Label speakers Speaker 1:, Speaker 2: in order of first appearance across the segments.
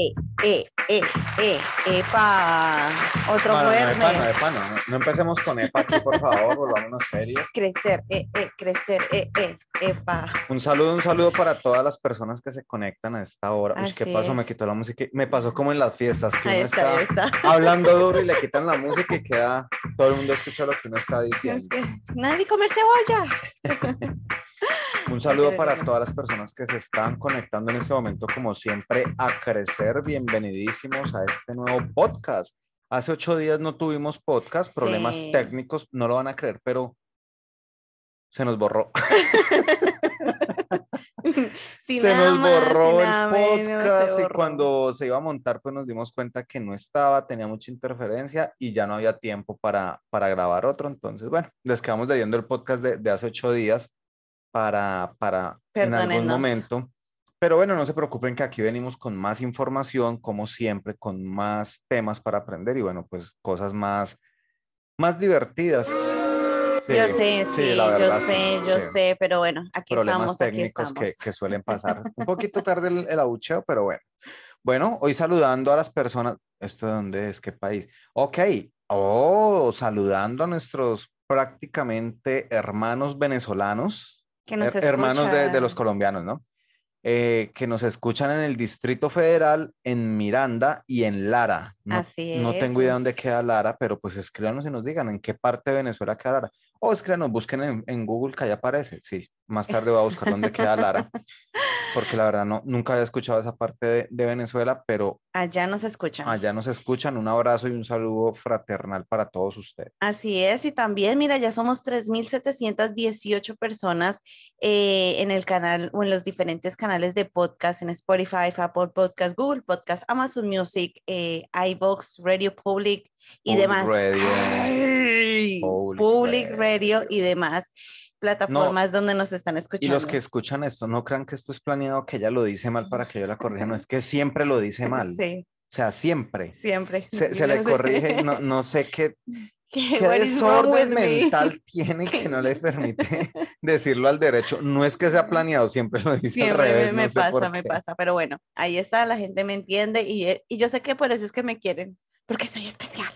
Speaker 1: Eh, eh, eh, eh, epa, otro
Speaker 2: No, no, no,
Speaker 1: viernes.
Speaker 2: epa, no, epa, no, no, no empecemos con EPA aquí, por favor, volvámonos serios.
Speaker 1: Crecer, eh, eh, crecer, eh, eh, epa.
Speaker 2: Un saludo, un saludo para todas las personas que se conectan a esta hora. Uy, ¿qué pasó?
Speaker 1: es.
Speaker 2: Me quitó la música. Me pasó como en las fiestas, que
Speaker 1: Ahí
Speaker 2: uno
Speaker 1: está,
Speaker 2: hablando duro y le quitan la música y queda, todo el mundo escucha lo que uno está
Speaker 1: Es
Speaker 2: diciendo.
Speaker 1: que nadie comer cebolla.
Speaker 2: Un saludo para todas las personas que se están conectando en este momento, como siempre, a crecer. Bienvenidísimos a este nuevo podcast. Hace ocho días no tuvimos podcast, problemas
Speaker 1: Sí.
Speaker 2: técnicos, no lo van a creer, pero se nos borró. Se nos borró el
Speaker 1: nada menos,
Speaker 2: podcast y
Speaker 1: borró.
Speaker 2: cuando se iba a montar, pues nos dimos cuenta que no estaba, tenía mucha interferencia y ya no había tiempo para, para grabar otro. Entonces, bueno, les quedamos debiendo el podcast de, de hace ocho días para, para en algún momento. Pero bueno, no se preocupen que aquí venimos con más información, como siempre, con más temas para aprender y bueno, pues cosas más, más divertidas. Sí,
Speaker 1: yo sé, sí,
Speaker 2: la verdad,
Speaker 1: yo sé,
Speaker 2: sí,
Speaker 1: yo
Speaker 2: sí
Speaker 1: sé, pero bueno, aquí
Speaker 2: problemas
Speaker 1: estamos, aquí
Speaker 2: técnicos que,
Speaker 1: estamos.
Speaker 2: que suelen pasar. Un poquito tarde el, el abucheo, pero bueno. Bueno, hoy saludando a las personas. ¿Esto de dónde es? ¿Qué país? Ok. Oh, saludando a nuestros prácticamente hermanos venezolanos,
Speaker 1: Que nos
Speaker 2: her- hermanos de, de los colombianos, ¿no? Eh, que nos escuchan en el Distrito Federal, en Miranda y en Lara. No,
Speaker 1: Así
Speaker 2: no tengo idea dónde queda
Speaker 1: es.
Speaker 2: Lara, pero pues escríbanos y nos digan en qué parte de Venezuela queda Lara. O escríbanos, busquen en, en Google que ahí aparece. Sí, más tarde voy a buscar dónde queda Lara, porque la verdad no, nunca había escuchado esa parte de, de Venezuela, pero
Speaker 1: Allá nos escuchan.
Speaker 2: allá nos escuchan. Un abrazo y un saludo fraternal para todos ustedes.
Speaker 1: Así es, y también, mira, ya somos 3.718 personas eh, en el canal o en los diferentes canales de podcast, en Spotify, Apple Podcast, Google Podcast, Amazon Music, eh, iVoox, Radio Public y demás.
Speaker 2: Radio,
Speaker 1: Ay,
Speaker 2: Public
Speaker 1: Public
Speaker 2: Radio.
Speaker 1: Radio y demás plataformas donde nos están escuchando.
Speaker 2: Y los que escuchan esto, no crean que esto es planeado, que ella lo dice mal para que yo la corrija. No es que siempre lo dice mal.
Speaker 1: Sí,
Speaker 2: O sea, siempre.
Speaker 1: siempre.
Speaker 2: Se, se le corrige no, no sé qué,
Speaker 1: ¿Qué,
Speaker 2: qué desorden
Speaker 1: with me?
Speaker 2: mental tiene que no le permite decirlo al derecho. No es que sea planeado, siempre lo dice al
Speaker 1: Siempre
Speaker 2: revés.
Speaker 1: me,
Speaker 2: no
Speaker 1: pasa, me pasa, pero bueno, ahí está, la gente me entiende y, eh, y yo sé que por eso es que me quieren, porque soy especial.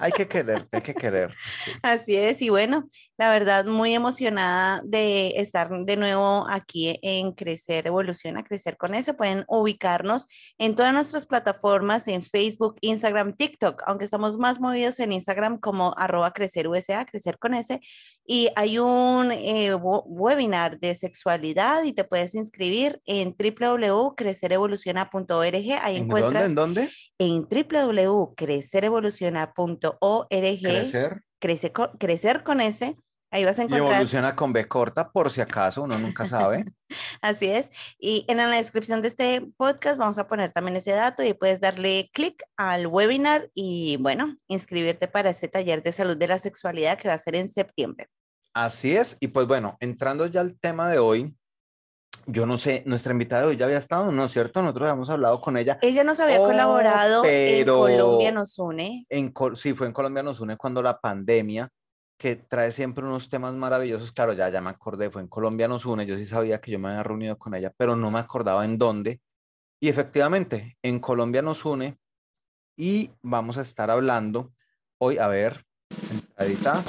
Speaker 2: Hay que quererte, hay que quererte. sí.
Speaker 1: Así es, y bueno, la verdad, muy emocionada de estar de nuevo aquí en Crecer Evoluciona, Crecer con ese. Pueden ubicarnos en todas nuestras plataformas, en Facebook, Instagram, TikTok, aunque estamos más movidos en Instagram como arroba crecer USA, crecer con ese. Y hay un eh, webinar de sexualidad y te puedes inscribir en www.crecerevoluciona.org. Ahí
Speaker 2: ¿En
Speaker 1: encuentras
Speaker 2: dónde? ¿En dónde?
Speaker 1: en www.crecerevoluciona.org
Speaker 2: Crecer.
Speaker 1: crece crecer con ese, ahí vas a
Speaker 2: Y
Speaker 1: encontrar,
Speaker 2: evoluciona con B corta, por si acaso, uno nunca sabe.
Speaker 1: así es, y en la descripción de este podcast vamos a poner también ese dato y puedes darle clic al webinar y bueno, inscribirte para ese taller de salud de la sexualidad que va a ser en septiembre.
Speaker 2: Así es. Y pues bueno, entrando ya al tema de hoy, yo no sé, nuestra invitada de hoy ya había estado, ¿no es cierto? Nosotros habíamos hablado con ella.
Speaker 1: Ella nos había
Speaker 2: Oh,
Speaker 1: colaborado
Speaker 2: pero-
Speaker 1: en Colombia nos une.
Speaker 2: En, Col- sí, fue en Colombia nos une cuando la pandemia, que trae siempre unos temas maravillosos. Claro, ya, ya me acordé, fue en Colombia nos une. Yo sí sabía que yo me había reunido con ella, pero no me acordaba en dónde. Y efectivamente, en Colombia nos une y vamos a estar hablando hoy, a ver, entradita.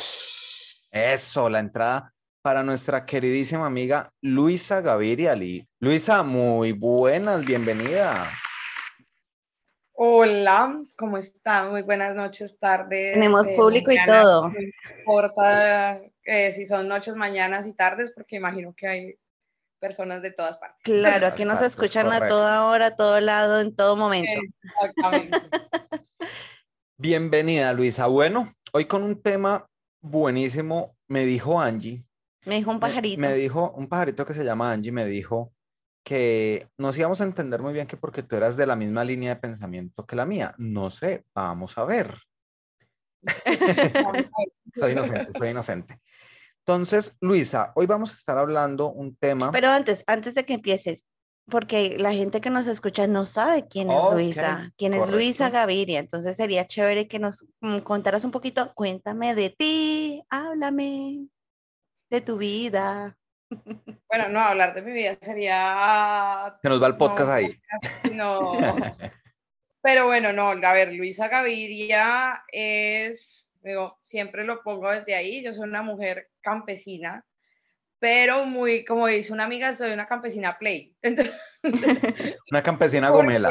Speaker 2: Eso, la entrada para nuestra queridísima amiga Luisa Gaviria. Luisa, muy buenas, bienvenida.
Speaker 3: Hola, ¿cómo están? Muy buenas noches, tardes.
Speaker 1: Tenemos
Speaker 3: eh,
Speaker 1: público y todo.
Speaker 3: No importa eh, si son noches, mañanas y tardes, porque imagino que hay personas de todas partes.
Speaker 1: Claro, aquí nos escuchan a toda hora, a todo lado, en todo momento.
Speaker 3: Exactamente.
Speaker 2: Bienvenida, Luisa. Bueno, hoy con un tema buenísimo, me dijo Angie.
Speaker 1: Me dijo un
Speaker 2: me-
Speaker 1: pajarito.
Speaker 2: Me, dijo, un pajarito que se llama Angie, me dijo
Speaker 4: que nos íbamos a entender muy bien que porque tú eras de la misma línea de pensamiento que la mía. No sé, vamos a ver. soy inocente, soy inocente. Entonces, Luisa, hoy vamos a estar hablando un tema.
Speaker 1: Pero antes, antes de que empieces, porque la gente que nos escucha no sabe quién es
Speaker 4: Ok,
Speaker 1: Luisa, quién es Luisa
Speaker 4: correcto.
Speaker 1: Gaviria. Entonces sería chévere que nos mm, contaras un poquito, cuéntame de ti, háblame de tu vida.
Speaker 3: Bueno, no, hablar de mi vida sería...
Speaker 4: Se nos va el podcast
Speaker 3: no,
Speaker 4: ahí.
Speaker 3: No. Pero bueno, no, a ver, Luisa Gaviria es, digo, siempre lo pongo desde ahí, yo soy una mujer campesina, pero muy, como dice una amiga, soy una campesina play. Entonces,
Speaker 4: Una campesina gomela.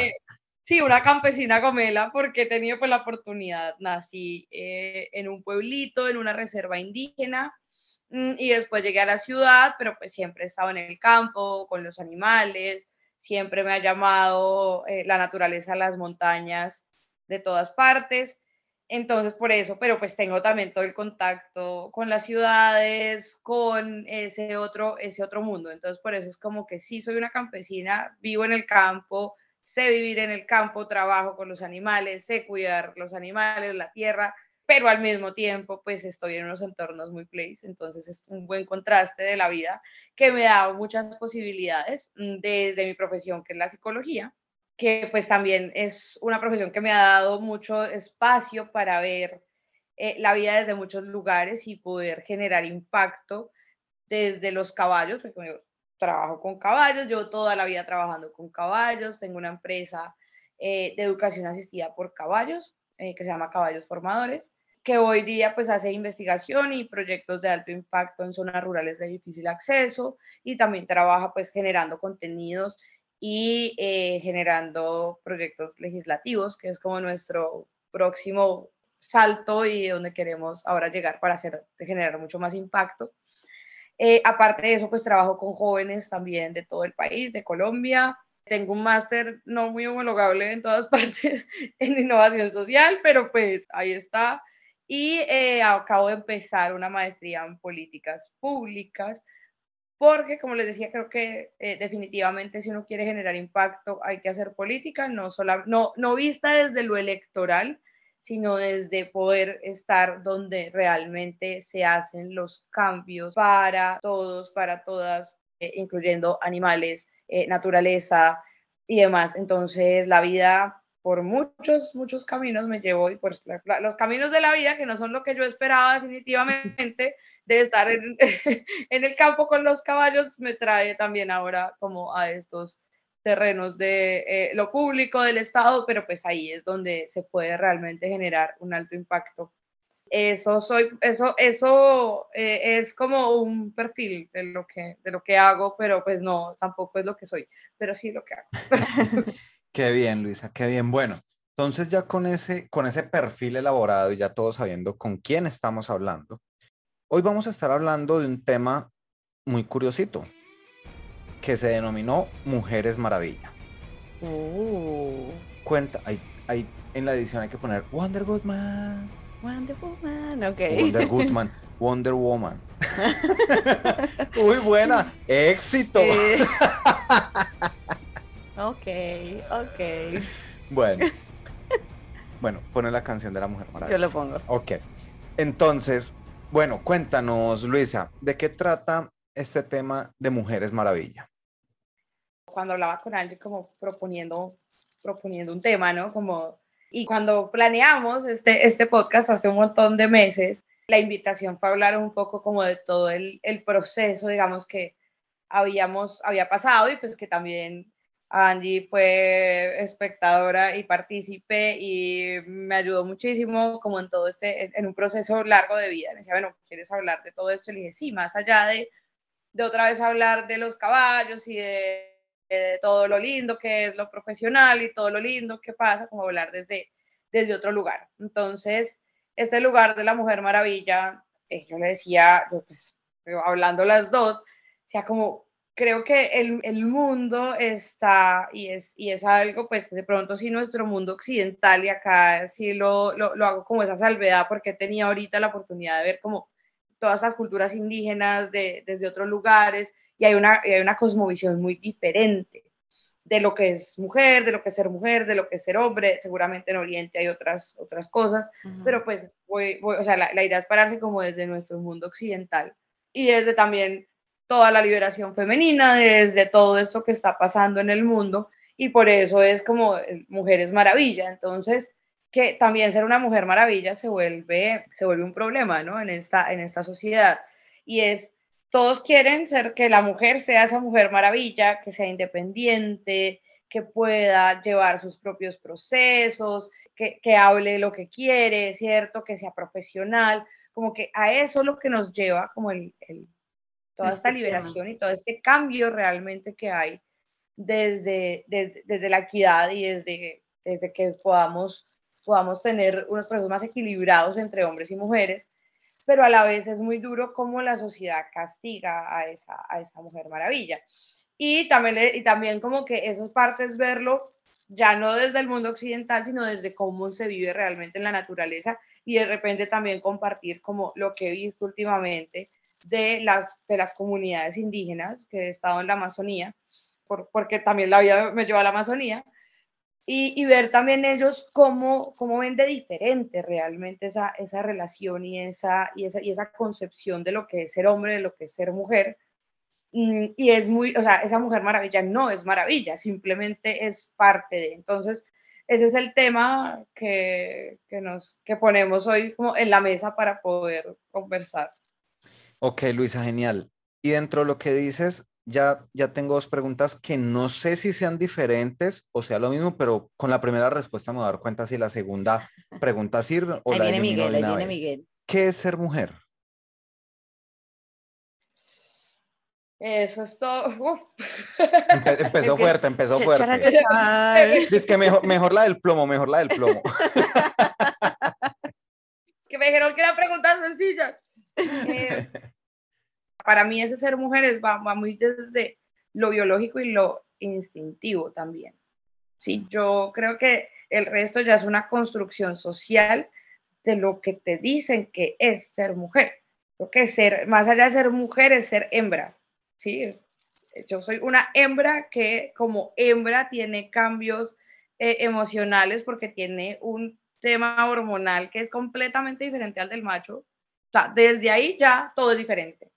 Speaker 3: Sí, una campesina gomela, porque he tenido pues la oportunidad, nací eh, en un pueblito, en una reserva indígena, y después llegué a la ciudad, pero pues siempre he estado en el campo, con los animales, siempre me ha llamado eh, la naturaleza, las montañas de todas partes. Entonces, por eso, pero pues tengo también todo el contacto con las ciudades, con ese otro, ese otro mundo. Entonces, por eso es como que sí soy una campesina, vivo en el campo, sé vivir en el campo, trabajo con los animales, sé cuidar los animales, la tierra, pero al mismo tiempo, pues estoy en unos entornos muy place. Entonces, es un buen contraste de la vida que me da muchas posibilidades mm, desde mi profesión, que es la psicología que pues también es una profesión que me ha dado mucho espacio para ver eh, la vida desde muchos lugares y poder generar impacto desde los caballos, porque yo trabajo con caballos, llevo toda la vida trabajando con caballos, tengo una empresa eh, de educación asistida por caballos eh, que se llama Caballos Formadores, que hoy día pues hace investigación y proyectos de alto impacto en zonas rurales de difícil acceso y también trabaja pues generando contenidos y eh, generando proyectos legislativos, que es como nuestro próximo salto y donde queremos ahora llegar para hacer, generar mucho más impacto. Eh, aparte de eso, pues trabajo con jóvenes también de todo el país, de Colombia. Tengo un máster no muy homologable en todas partes en innovación social, pero pues ahí está. Y eh, acabo de empezar una maestría en políticas públicas porque, como les decía, creo que eh, definitivamente si uno quiere generar impacto hay que hacer política, no, sola, no, no vista desde lo electoral, sino desde poder estar donde realmente se hacen los cambios para todos, para todas, eh, incluyendo animales, eh, naturaleza y demás. Entonces, la vida por muchos, muchos caminos me llevó y por los caminos de la vida, que no son lo que yo esperaba definitivamente, de estar en, en, el campo con los caballos, me trae también ahora como a estos terrenos de eh, lo público, del Estado, pero pues ahí es donde se puede realmente generar un alto impacto. Eso, soy, eso, eso eh, es como un perfil de lo, que, de lo que hago, pero pues no, tampoco es lo que soy, pero sí lo que hago.
Speaker 4: qué bien, Luisa, qué bien. Bueno, entonces ya con ese, con ese perfil elaborado y ya todos sabiendo con quién estamos hablando, Hoy vamos a estar hablando de un tema muy curiosito que se denominó Mujeres Maravilla.
Speaker 1: Uh.
Speaker 4: Cuenta, hay, hay, en la edición hay que poner Wonder Woman.
Speaker 1: Wonder Woman, ok.
Speaker 4: Wonder Woman, Wonder Woman. Muy buena, éxito.
Speaker 1: Eh. ok, ok.
Speaker 4: Bueno, bueno, pone la canción de la Mujer Maravilla.
Speaker 1: Yo lo pongo.
Speaker 4: Ok, entonces, bueno, cuéntanos, Luisa, ¿de qué trata este tema de Mujeres Maravilla?
Speaker 3: Cuando hablaba con alguien como proponiendo, proponiendo un tema, ¿no? Como, y cuando planeamos este, este podcast hace un montón de meses, la invitación fue a hablar un poco como de todo el, el proceso, digamos, que habíamos, había pasado y pues que también Angie fue espectadora y partícipe y me ayudó muchísimo como en todo este, en un proceso largo de vida. Me decía, bueno, ¿quieres hablar de todo esto? Y le dije, sí, más allá de, de otra vez hablar de los caballos y de, de, todo lo lindo que es lo profesional y todo lo lindo que pasa, como hablar desde, desde otro lugar. Entonces, este lugar de la Mujer Maravilla, eh, yo le decía, pues, hablando las dos, sea, como creo que el, el, mundo está, y es, y es algo, pues de pronto sí nuestro mundo occidental, y acá sí lo, lo, lo, hago como esa salvedad, porque tenía ahorita la oportunidad de ver como todas las culturas indígenas de, desde otros lugares, y hay una, y hay una cosmovisión muy diferente de lo que es mujer, de lo que es ser mujer, de lo que es ser hombre. Seguramente en Oriente hay otras, otras cosas, pero pues voy, o sea, la, la, idea es pararse como desde nuestro mundo occidental y desde también toda la liberación femenina, desde todo esto que está pasando en el mundo y por eso es como Mujeres Maravilla. Entonces, que también ser una mujer maravilla se vuelve, se vuelve un problema, ¿no? En esta, en esta sociedad. Y es todos quieren ser que la mujer sea esa mujer maravilla, que sea independiente, que pueda llevar sus propios procesos, que, que hable lo que quiere, ¿cierto? Que sea profesional, como que a eso es lo que nos lleva como el, el toda esta liberación y todo este cambio realmente que hay desde, desde, desde, la equidad y desde, desde que podamos, podamos tener unos procesos más equilibrados entre hombres y mujeres pero a la vez es muy duro cómo la sociedad castiga a esa, a esa mujer maravilla. Y también, y también como que esas partes verlo ya no desde el mundo occidental, sino desde cómo se vive realmente en la naturaleza y de repente también compartir como lo que he visto últimamente de las, de las comunidades indígenas que he estado en la Amazonía, por, porque también la vida me lleva a la Amazonía, y, ver también ellos cómo, cómo ven de diferente realmente esa, esa relación y esa, y, esa, y esa concepción de lo que es ser hombre, de lo que es ser mujer. Mm, y es muy, o sea, esa mujer maravilla no es maravilla, simplemente es parte de. Entonces, ese es el tema que, que nos, que ponemos hoy como en la mesa para poder conversar.
Speaker 4: Ok, Luisa, genial. Y dentro de lo que dices, ya, ya tengo dos preguntas que no sé si sean diferentes o sea lo mismo, pero con la primera respuesta me voy a dar cuenta si la segunda pregunta sirve o
Speaker 1: ahí
Speaker 4: la
Speaker 1: viene Miguel, ahí viene
Speaker 4: vez.
Speaker 1: Miguel.
Speaker 4: ¿Qué es ser mujer?
Speaker 3: Eso es todo.
Speaker 4: Empe empezó fuerte, empezó fuerte. Es que mejor, mejor la del plomo, mejor la del plomo.
Speaker 3: Es que me dijeron que eran preguntas sencillas. Eh, para mí ese ser mujeres va, va, muy desde lo biológico y lo instintivo también. Sí, yo creo que el resto ya es una construcción social de lo que te dicen que es ser mujer. Lo que ser, más allá de ser mujer, es ser hembra. Sí, es, yo soy una hembra que como hembra tiene cambios eh, emocionales porque tiene un tema hormonal que es completamente diferente al del macho. O sea, desde ahí ya todo es diferente.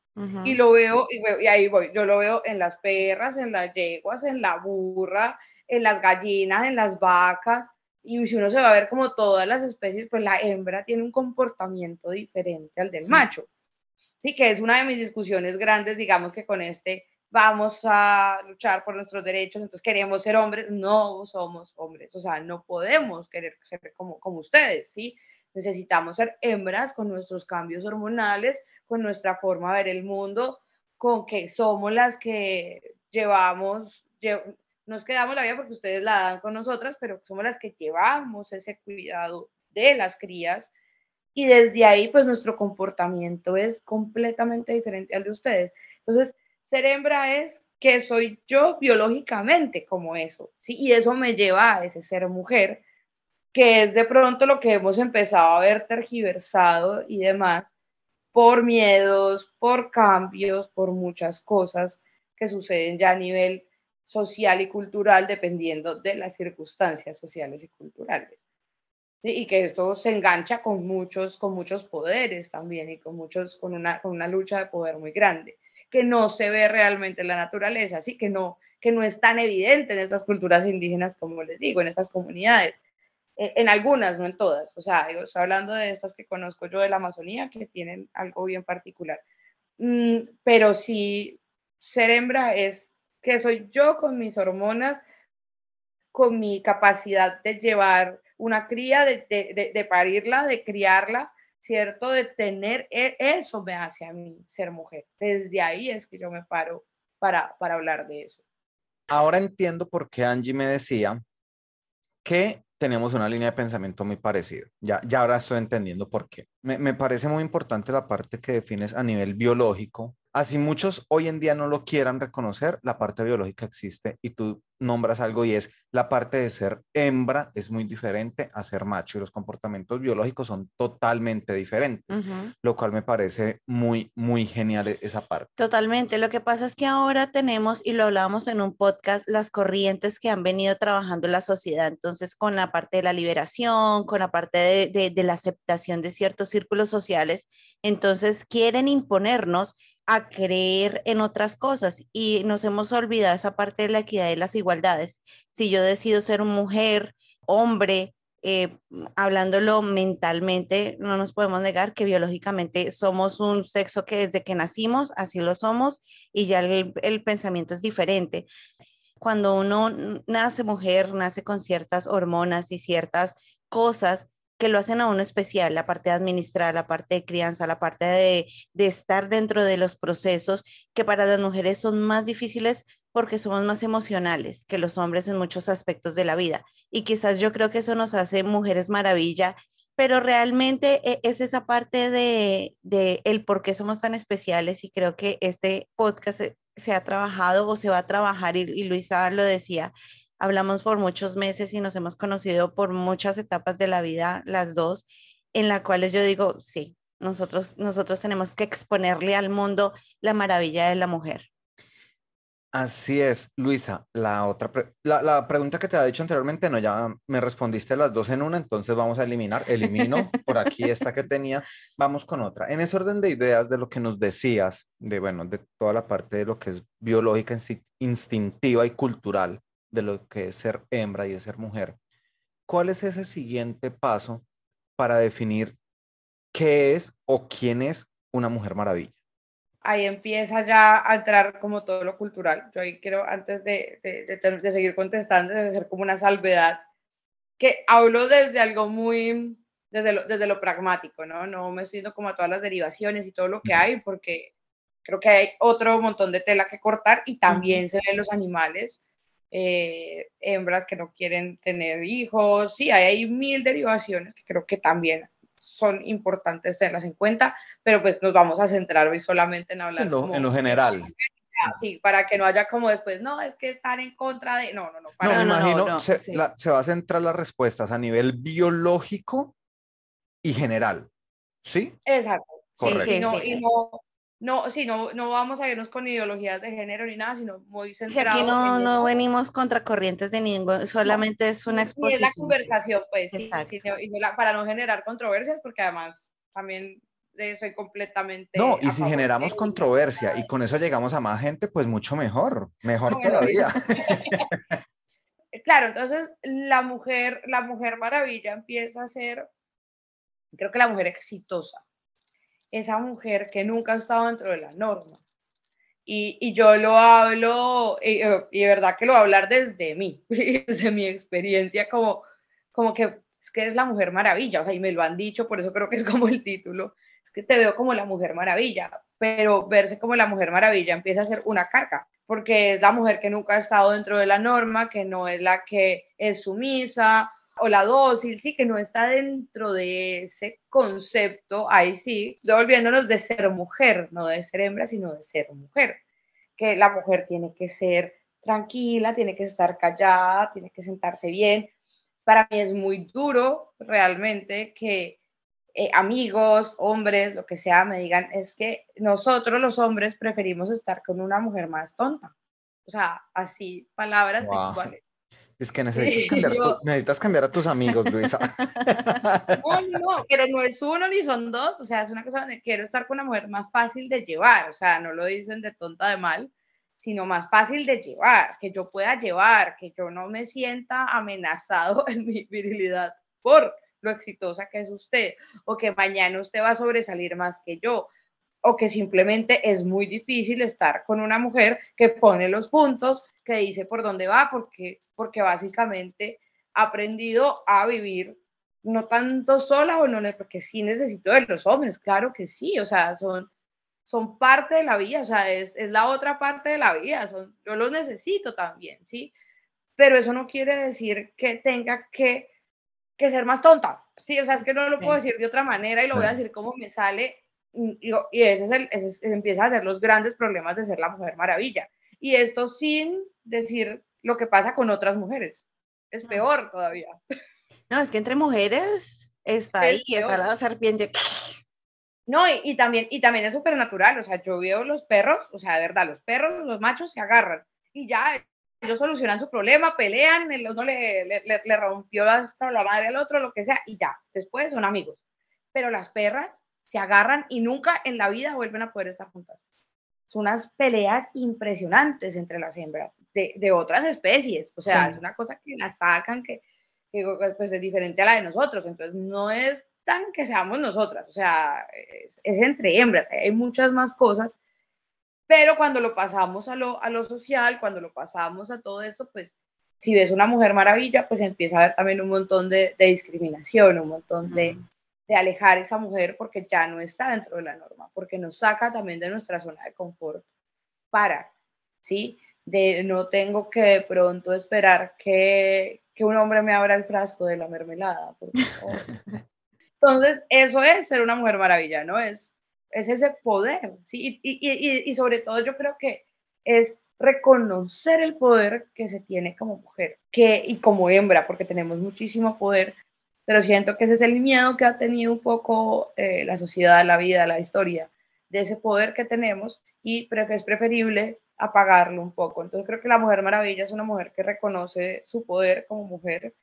Speaker 3: Y lo veo, y, y, ahí voy, yo lo veo en las perras, en las yeguas, en la burra, en las gallinas, en las vacas, y si uno se va a ver como todas las especies, pues la hembra tiene un comportamiento diferente al del macho. Sí, que es una de mis discusiones grandes, digamos que con este vamos a luchar por nuestros derechos, entonces queremos ser hombres, no somos hombres, o sea, no podemos querer ser como, como ustedes, ¿sí? Necesitamos ser hembras con nuestros cambios hormonales, con nuestra forma de ver el mundo, con que somos las que llevamos, nos quedamos la vida porque ustedes la dan con nosotras, pero somos las que llevamos ese cuidado de las crías y desde ahí pues nuestro comportamiento es completamente diferente al de ustedes. Entonces, ser hembra es que soy yo biológicamente como eso, ¿sí? Y eso me lleva a ese ser mujer que es de pronto lo que hemos empezado a ver tergiversado y demás por miedos, por cambios, por muchas cosas que suceden ya a nivel social y cultural dependiendo de las circunstancias sociales y culturales. Y que esto se engancha con muchos, con muchos poderes también y con, muchos, con, una, con una lucha de poder muy grande, que no se ve realmente en la naturaleza, así que no, que no es tan evidente en estas culturas indígenas, como les digo, en estas comunidades en algunas, no en todas. O sea, estoy hablando de estas que conozco yo de la Amazonía, que tienen algo bien particular. Mm, pero sí, ser hembra es que soy yo con mis hormonas, con mi capacidad de llevar una cría, de, de, de, parirla, de criarla, ¿cierto? De tener, e, eso me hace a mí ser mujer. Desde ahí es que yo me paro para, para hablar de eso.
Speaker 4: Ahora entiendo por qué Angie me decía que tenemos una línea de pensamiento muy parecida. Ya, ya ahora estoy entendiendo por qué. Me, me, parece muy importante la parte que defines a nivel biológico,
Speaker 2: Así muchos hoy en día no lo quieran reconocer, la parte biológica existe y tú nombras algo y es la parte de ser hembra es muy diferente a ser macho y los comportamientos biológicos son totalmente diferentes, lo cual me parece muy, muy genial e-, esa parte.
Speaker 1: Totalmente. Lo que pasa es que ahora tenemos, y lo hablábamos en un podcast, las corrientes que han venido trabajando en la sociedad. Entonces, con la parte de la liberación, con la parte de, de la aceptación de ciertos círculos sociales, entonces quieren imponernos a creer en otras cosas y nos hemos olvidado esa parte de la equidad y las igualdades. Si yo decido ser mujer, hombre, eh, hablándolo mentalmente, no nos podemos negar que biológicamente somos un sexo que desde que nacimos así lo somos y ya el, el pensamiento es diferente. Cuando uno nace mujer, nace con ciertas hormonas y ciertas cosas que lo hacen a uno especial, la parte de administrar, la parte de crianza, la parte de, de, estar dentro de los procesos que para las mujeres son más difíciles porque somos más emocionales que los hombres en muchos aspectos de la vida. Y quizás yo creo que eso nos hace mujeres maravilla, pero realmente e, es esa parte de, de el por qué somos tan especiales y creo que este podcast se, ha trabajado o se va a trabajar y, y Luisa lo decía, hablamos por muchos meses y nos hemos conocido por muchas etapas de la vida, las dos, en las cuales yo digo, sí, nosotros, nosotros tenemos que exponerle al mundo la maravilla de la mujer.
Speaker 2: Así es, Luisa. La otra la, la, pregunta que te había dicho anteriormente, no, ya me respondiste las dos en una, entonces vamos a eliminar. Elimino por aquí esta que tenía. Vamos con otra. En ese orden de ideas de lo que nos decías, de bueno, de toda la parte de lo que es biológica, instintiva y cultural, de lo que es ser hembra y de ser mujer. ¿Cuál es ese siguiente paso para definir qué es o quién es una mujer maravilla?
Speaker 3: Ahí empieza ya a entrar como todo lo cultural. Yo ahí quiero, antes de, de, seguir contestando, de hacer como una salvedad, que hablo desde algo muy, desde lo, desde lo pragmático, ¿no? No me estoy yendo como a todas las derivaciones y todo lo que hay, porque creo que hay otro montón de tela que cortar y también se ven los animales eh, hembras que no quieren tener hijos, sí, hay, mil derivaciones que creo que también son importantes tenerlas en cuenta, pero pues nos vamos a centrar hoy solamente en hablar.
Speaker 2: En lo, general.
Speaker 3: Sí, para que no haya como después, no, es que están en contra de, no, no, no.
Speaker 2: Para no, me imagino, se, se, va a centrar las respuestas a nivel biológico y general, ¿sí?
Speaker 3: Exacto. Correcto. Sí, no, y no, no, sí, no, no vamos a irnos con ideologías de género ni nada, sino muy centrados.
Speaker 1: aquí no, no venimos contra corrientes de ningún, solamente es una exposición.
Speaker 3: Y es la conversación, pues, sí, y para no generar controversias, porque además también soy completamente...
Speaker 2: No, y si generamos controversia y con eso llegamos a más gente, pues mucho mejor, mejor todavía.
Speaker 3: claro, entonces la mujer, la mujer maravilla empieza a ser, creo que la mujer exitosa esa mujer que nunca ha estado dentro de la norma. Y, y yo lo hablo, y, y, de verdad que lo voy a hablar desde mí, desde mi experiencia, como, como que es que eres la mujer maravilla, o sea, y me lo han dicho, por eso creo que es como el título, es que te veo como la mujer maravilla, pero verse como la mujer maravilla empieza a ser una carga, porque es la mujer que nunca ha estado dentro de la norma, que no es la que es sumisa o la dócil, sí, que no está dentro de ese concepto, ahí sí, devolviéndonos de ser mujer, no de ser hembra, sino de ser mujer, que la mujer tiene que ser tranquila, tiene que estar callada, tiene que sentarse bien. Para mí es muy duro realmente que eh, amigos, hombres, lo que sea, me digan, es que nosotros los hombres preferimos estar con una mujer más tonta. O sea, así, palabras textuales.
Speaker 2: Es que necesitas, cambiar, a tus amigos, Luisa.
Speaker 3: No, no, pero no es uno ni son dos. O sea, es una cosa donde quiero estar con una mujer más fácil de llevar. O sea, no lo dicen de tonta de mal, sino más fácil de llevar, que yo pueda llevar, que yo no me sienta amenazado en mi virilidad por lo exitosa que es usted, o que mañana usted va a sobresalir más que yo o que simplemente es muy difícil estar con una mujer que pone los puntos, que dice por dónde va, porque, porque básicamente ha aprendido a vivir no tanto sola o no, porque sí necesito de los hombres, claro que sí, o sea, son, son parte de la vida, o sea, es, es la otra parte de la vida, son, yo los necesito también, ¿sí? Pero eso no quiere decir que tenga que, que ser más tonta, ¿sí? O sea, es que no lo puedo decir de otra manera y lo voy a decir como me sale y, y ese, es el, ese, es- empieza a ser los grandes problemas de ser la mujer maravilla. Y esto sin decir lo que pasa con otras mujeres. Es peor todavía.
Speaker 1: No, es que entre mujeres está
Speaker 3: Es
Speaker 1: ahí, está
Speaker 3: peor.
Speaker 1: la serpiente.
Speaker 3: No, y, y también, y también es súper natural, o sea, yo veo los perros, o sea, de verdad, los perros, los machos se agarran y ya ellos solucionan su problema, pelean, el uno le, le, le- le rompió hasta la madre al otro, lo que sea, y ya, después son amigos. Pero las perras se agarran y nunca en la vida vuelven a poder estar juntas. Son unas peleas impresionantes entre las hembras de, de otras especies, o sea,
Speaker 1: Sí.
Speaker 3: es una cosa que las sacan, que, que pues es diferente a la de nosotros, entonces no es tan que seamos nosotras, o sea, es, es entre hembras, hay muchas más cosas, pero cuando lo pasamos a lo, a lo social, cuando lo pasamos a todo esto, pues si ves una mujer maravilla, pues empieza a haber también un montón de, de discriminación, un montón de, de alejar a esa mujer porque ya no está dentro de la norma, porque nos saca también de nuestra zona de confort para, ¿sí? De no tengo que de pronto esperar que, que un hombre me abra el frasco de la mermelada, por favor. Entonces, eso es ser una mujer maravilla, ¿no? Es, es ese poder, ¿sí? Y, y, y, y sobre todo yo creo que es reconocer el poder que se tiene como mujer que, y como hembra, porque tenemos muchísimo poder, pero siento que ese es el miedo que ha tenido un poco eh, la sociedad, la vida, la historia, de ese poder que tenemos y es preferible apagarlo un poco. Entonces creo que la Mujer Maravilla es una mujer que reconoce su poder como mujer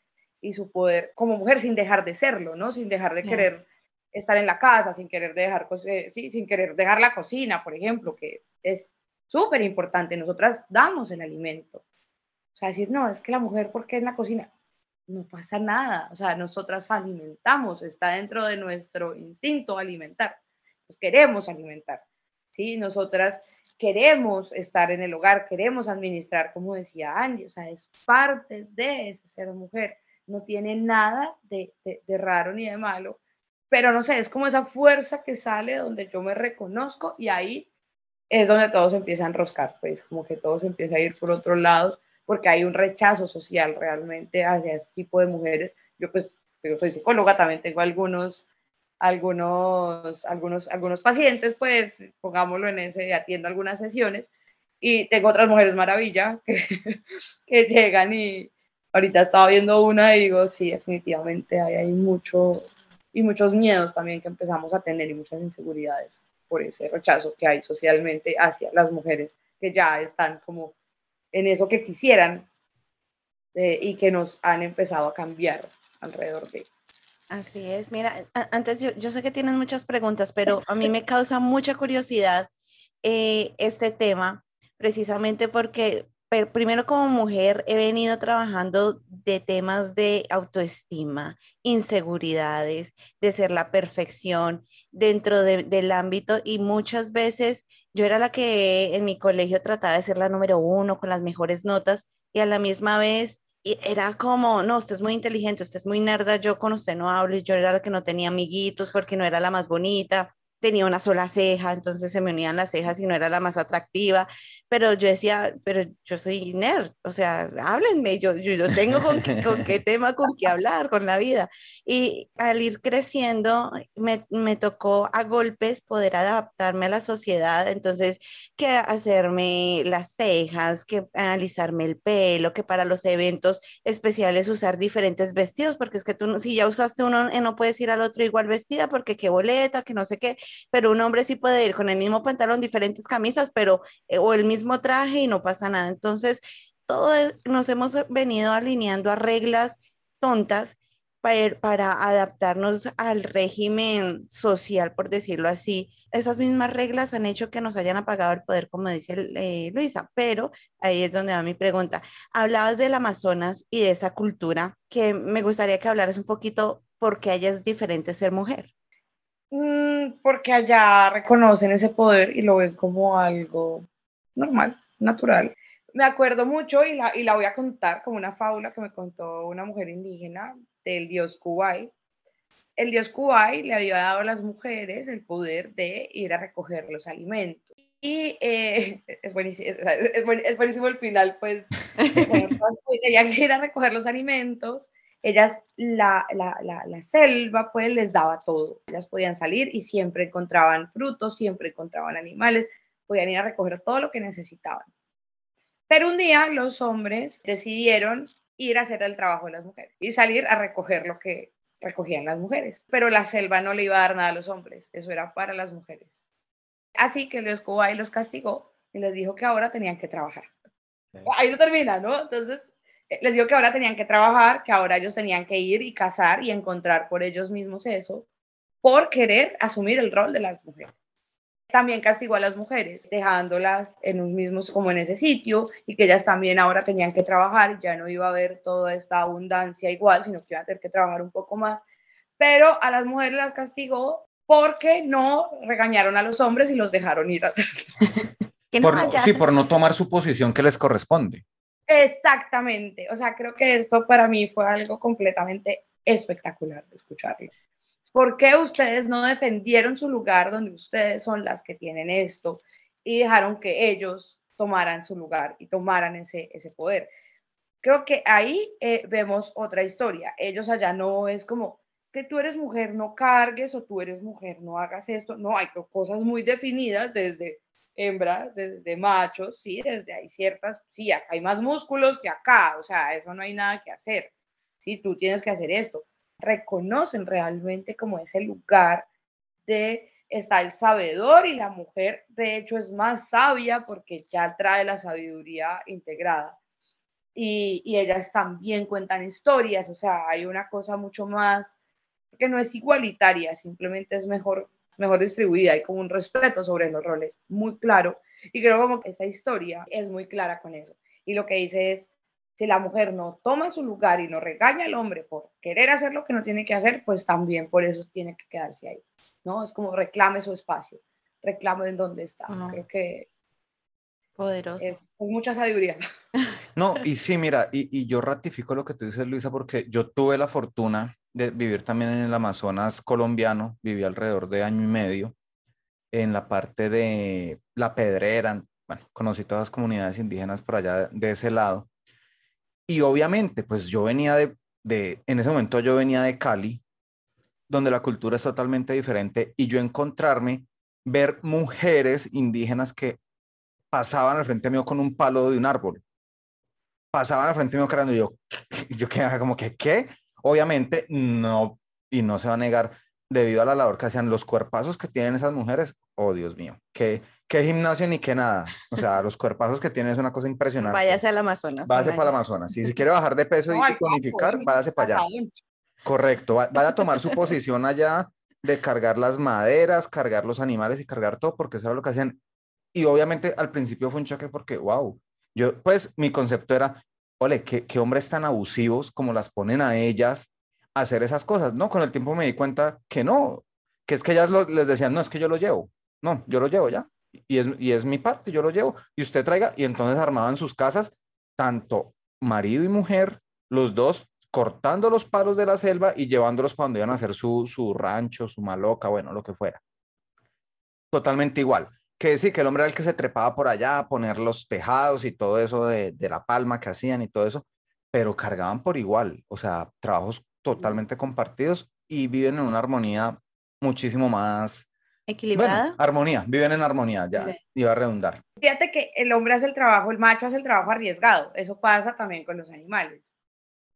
Speaker 3: y su poder como mujer sin dejar de serlo, ¿no? Sin dejar de querer estar en la casa, sin querer dejar, eh, sí, sin querer dejar la cocina, por ejemplo, que es súper importante. Nosotras damos el alimento. O sea, decir, no, es que la mujer, ¿por qué en la cocina? No pasa nada. O sea, nosotras alimentamos, está dentro de nuestro instinto alimentar. Pues queremos alimentar. ¿sí? Nosotras queremos estar en el hogar, queremos administrar, como decía Angie, o sea, es parte de ser mujer. No tiene nada de, raro ni de malo, pero no sé, es como esa fuerza que sale donde yo me reconozco y ahí es donde todo se empieza a enroscar, pues como que todo se empieza a ir por otros lados, porque hay un rechazo social realmente hacia este tipo de mujeres. Yo pues, yo soy psicóloga, también tengo algunos, algunos, algunos, algunos pacientes, pues pongámoslo en ese, atiendo algunas sesiones y tengo otras mujeres maravilla que, llegan y ahorita estaba viendo una y digo, sí, definitivamente hay, hay mucho y muchos miedos también que empezamos a tener y muchas inseguridades por ese rechazo que hay socialmente hacia las mujeres que ya están como en eso que quisieran eh, y que nos han empezado a cambiar alrededor de.
Speaker 1: Así es, mira, antes yo, yo sé que tienes muchas preguntas, pero a mí me causa mucha curiosidad eh, este tema, precisamente porque per- primero como mujer he venido trabajando de temas de autoestima, inseguridades, de ser la perfección dentro de- del ámbito y muchas veces yo era la que en mi colegio trataba de ser la número uno con las mejores notas y a la misma vez era como, no, usted es muy inteligente, usted es muy nerda, yo con usted no hablo, yo era la que no tenía amiguitos porque no era la más bonita, tenía una sola ceja, entonces se me unían las cejas y no era la más atractiva, pero yo decía, pero yo soy nerd, o sea, háblenme, yo, yo, yo tengo con, qué- con qué tema, con qué hablar, con la vida. Y al ir creciendo, me, me tocó a golpes poder adaptarme a la sociedad, entonces que hacerme las cejas, que alisarme el pelo, que para los eventos especiales usar diferentes vestidos, porque es que tú, si ya usaste uno, eh, no puedes ir al otro igual vestida, porque qué boleta, que no sé qué, pero un hombre sí puede ir con el mismo pantalón, diferentes camisas, pero, eh, o el mismo traje y no pasa nada. Entonces, todo es- nos hemos venido alineando a reglas tontas para, adaptarnos al régimen social, por decirlo así. Esas mismas reglas han hecho que nos hayan apagado el poder, como dice eh, Luisa, pero ahí es donde va mi pregunta. Hablabas del Amazonas y de esa cultura, que me gustaría que hablaras un poquito por qué allá es diferente ser mujer.
Speaker 3: Mm, porque allá reconocen ese poder y lo ven como algo normal, natural. Me acuerdo mucho y la, y la voy a contar como una fábula que me contó una mujer indígena del dios Kubai. El dios Kubai le había dado a las mujeres el poder de ir a recoger los alimentos. Y eh, es, buenísimo, es, buen- es buenísimo el final, pues, que ir a recoger los alimentos ellas, la, la, la, la, selva, pues les daba todo. Ellas podían salir y siempre encontraban frutos, siempre encontraban animales, podían ir a recoger todo lo que necesitaban. Pero un día los hombres decidieron ir a hacer el trabajo de las mujeres y salir a recoger lo que recogían las mujeres. Pero la selva no le iba a dar nada a los hombres, eso era para las mujeres. Así que los y los castigó y les dijo que ahora tenían que trabajar. Ahí no termina, ¿no? Entonces les dijo que ahora tenían que trabajar, que ahora ellos tenían que ir y cazar y encontrar por ellos mismos eso, por querer asumir el rol de las mujeres. También castigó a las mujeres, dejándolas en un mismo, como en ese sitio, y que ellas también ahora tenían que trabajar, ya no iba a haber toda esta abundancia igual, sino que iban a tener que trabajar un poco más. Pero a las mujeres las castigó porque no regañaron a los hombres y los dejaron ir a hacer.
Speaker 2: sí, por no tomar su posición que les corresponde.
Speaker 3: Exactamente, o sea, creo que esto para mí fue algo completamente espectacular de escucharlo. ¿Por qué ustedes no defendieron su lugar donde ustedes son las que tienen esto y dejaron que ellos tomaran su lugar y tomaran ese, ese poder? Creo que ahí eh, vemos otra historia. Ellos allá no es como que tú eres mujer, no cargues o tú eres mujer, no hagas esto. No, hay cosas muy definidas desde hembras, desde machos, sí, desde hay ciertas, sí, acá hay más músculos que acá, o sea, eso no hay nada que hacer, sí, tú tienes que hacer esto. Reconocen realmente como ese lugar de está el sabedor y la mujer, de hecho, es más sabia porque ya trae la sabiduría integrada. Y, y ellas también cuentan historias, o sea, hay una cosa mucho más que no es igualitaria, simplemente es mejor mejor distribuida, hay como un respeto sobre los roles muy claro y creo como que esa historia es muy clara con eso. Y lo que dice es, si la mujer no toma su lugar y no regaña al hombre por querer hacer lo que no tiene que hacer, pues también por eso tiene que quedarse ahí, ¿no? Es como reclame su espacio, reclame en dónde está. Creo que
Speaker 1: Poderoso.
Speaker 3: Es, es, mucha sabiduría.
Speaker 2: No, y sí, mira, y, y, yo ratifico lo que tú dices, Luisa, porque yo tuve la fortuna de vivir también en el Amazonas colombiano, viví alrededor de año y medio en la parte de La Pedrera, bueno, conocí todas las comunidades indígenas por allá de, ese lado. Y obviamente, pues yo venía de, de, en ese momento yo venía de Cali, donde la cultura es totalmente diferente, y yo encontrarme, ver mujeres indígenas que pasaban al frente mío con un palo de un árbol. Pasaban al frente mío cargando y yo, yo quedaba como que, ¿qué? Obviamente no, y no se va a negar, debido a la labor que hacían los cuerpazos que tienen esas mujeres, oh Dios mío, qué, qué gimnasio ni qué nada. O sea, los cuerpazos que tienen es una cosa impresionante.
Speaker 1: Váyase al Amazonas.
Speaker 2: Váyase para el Amazonas. Si se quiere bajar de peso y tonificar, váyase para allá. Correcto, vaya a tomar su posición allá de cargar las maderas, cargar los animales y cargar todo, porque eso era lo que hacían. Y obviamente al principio fue un choque porque, wow, yo, pues mi concepto era, ole, ¿qué, hombres tan abusivos como las ponen a ellas a hacer esas cosas, ¿no? Con el tiempo me di cuenta que no, que es que ellas les decían, no, es que yo lo llevo, no, yo lo llevo ya, y es, y es mi parte, yo lo llevo, y usted traiga, y entonces armaban sus casas, tanto marido y mujer, los dos cortando los palos de la selva y llevándolos donde iban a hacer su, su rancho, su maloca, bueno, lo que fuera. Totalmente igual que sí, que el hombre era el que se trepaba por allá a poner los tejados y todo eso de, de, la palma que hacían y todo eso, pero cargaban por igual, o sea, trabajos totalmente compartidos y viven en una armonía muchísimo más
Speaker 1: equilibrada.
Speaker 2: Bueno, armonía, viven en armonía, ya iba a redundar.
Speaker 3: Fíjate que el hombre hace el trabajo, el macho hace el trabajo arriesgado, eso pasa también con los animales.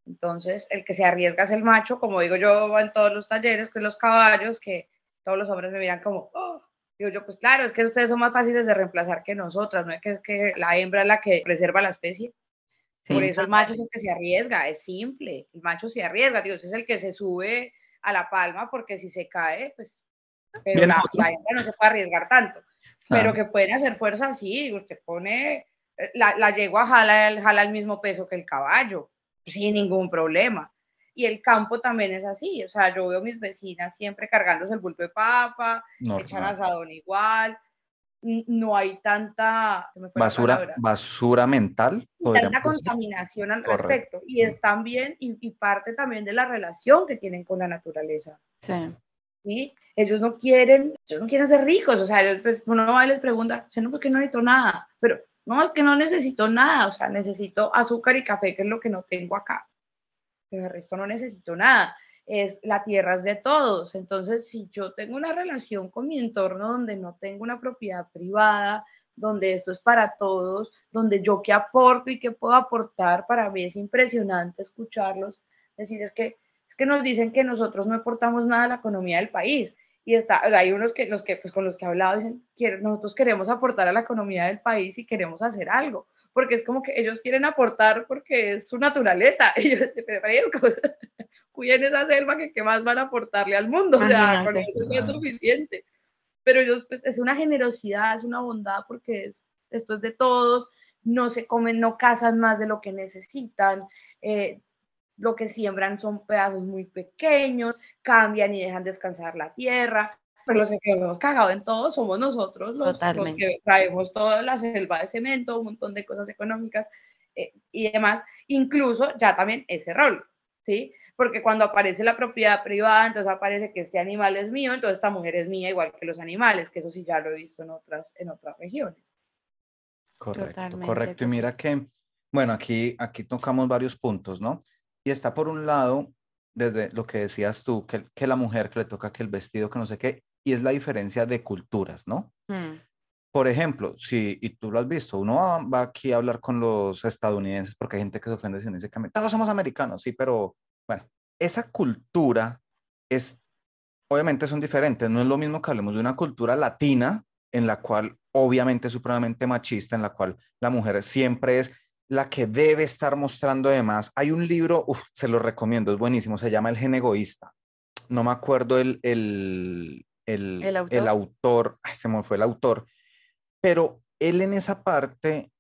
Speaker 3: Entonces, el que se arriesga es el macho, como digo yo en todos los talleres, con los caballos, que todos los hombres me miran como, oh, Digo yo, pues claro, es que ustedes son más fáciles de reemplazar que nosotras, ¿no es que es que la hembra es la que preserva la especie? Por eso el macho es el que se arriesga, es simple, el macho se arriesga, Dios es el que se sube a la palma porque si se cae, pues, pero la, hembra no se puede arriesgar tanto, pero que pueden hacer fuerza, sí, usted pone, eh, la, la yegua jala, jala el mismo peso que el caballo, sin ningún problema y el campo también es así, o sea, yo veo a mis vecinas siempre cargándose el bulto de papa, echan asadón igual, no hay tanta
Speaker 2: basura, basura mental,
Speaker 3: tanta contaminación al respecto, y es también, y, parte también de la relación que tienen con la naturaleza.
Speaker 1: Sí.
Speaker 3: ¿Sí? Ellos no quieren, ellos no quieren ser ricos, o sea, pues, uno va y les pregunta, no, porque no necesito nada, pero no, es que no necesito nada, o sea, necesito azúcar y café, que es lo que no tengo acá. Pero el resto no necesito nada. Es la tierra es de todos. Entonces, si yo tengo una relación con mi entorno donde no tengo una propiedad privada, donde esto es para todos, donde yo qué aporto y qué puedo aportar, para mí es impresionante escucharlos decir es que es que nos dicen que nosotros no aportamos nada a la economía del país y está, hay unos que, los que pues, con los que he hablado dicen que nosotros queremos aportar a la economía del país y queremos hacer algo, porque es como que ellos quieren aportar porque es su naturaleza. Y yo cuiden esa selva que qué más van a aportarle al mundo, o sea, con eso es suficiente. Pero ellos, pues, es una generosidad, es una bondad, porque es, es de todos, no se comen, no cazan más de lo que necesitan, eh, lo que siembran son pedazos muy pequeños, cambian y dejan descansar la tierra, pero los que hemos cagado en todo somos nosotros, los, que traemos toda la selva de cemento, un montón de cosas económicas eh, y demás, incluso ya también ese rol, ¿sí? Porque cuando aparece la propiedad privada, entonces aparece que este animal es mío, entonces esta mujer es mía igual que los animales, que eso sí ya lo he visto en otras, en otras regiones.
Speaker 2: Correcto, correcto. Y mira que, bueno, aquí, aquí tocamos varios puntos, ¿no? Y está por un lado, desde lo que decías tú, que, que la mujer que le toca que el vestido, que no sé qué, y es la diferencia de culturas, ¿no? Mm. Por ejemplo, si, y tú lo has visto, uno va, aquí a hablar con los estadounidenses porque hay gente que se ofende si uno dice que todos somos americanos, sí, pero bueno, esa cultura es, obviamente son diferentes, no es lo mismo que hablemos de una cultura latina en la cual obviamente es supremamente machista, en la cual la mujer siempre es la que debe estar mostrando además. Hay un libro, se lo recomiendo, es buenísimo, se llama El gen egoísta. No me acuerdo el, el, el, el autor, se me fue el autor, pero él en esa parte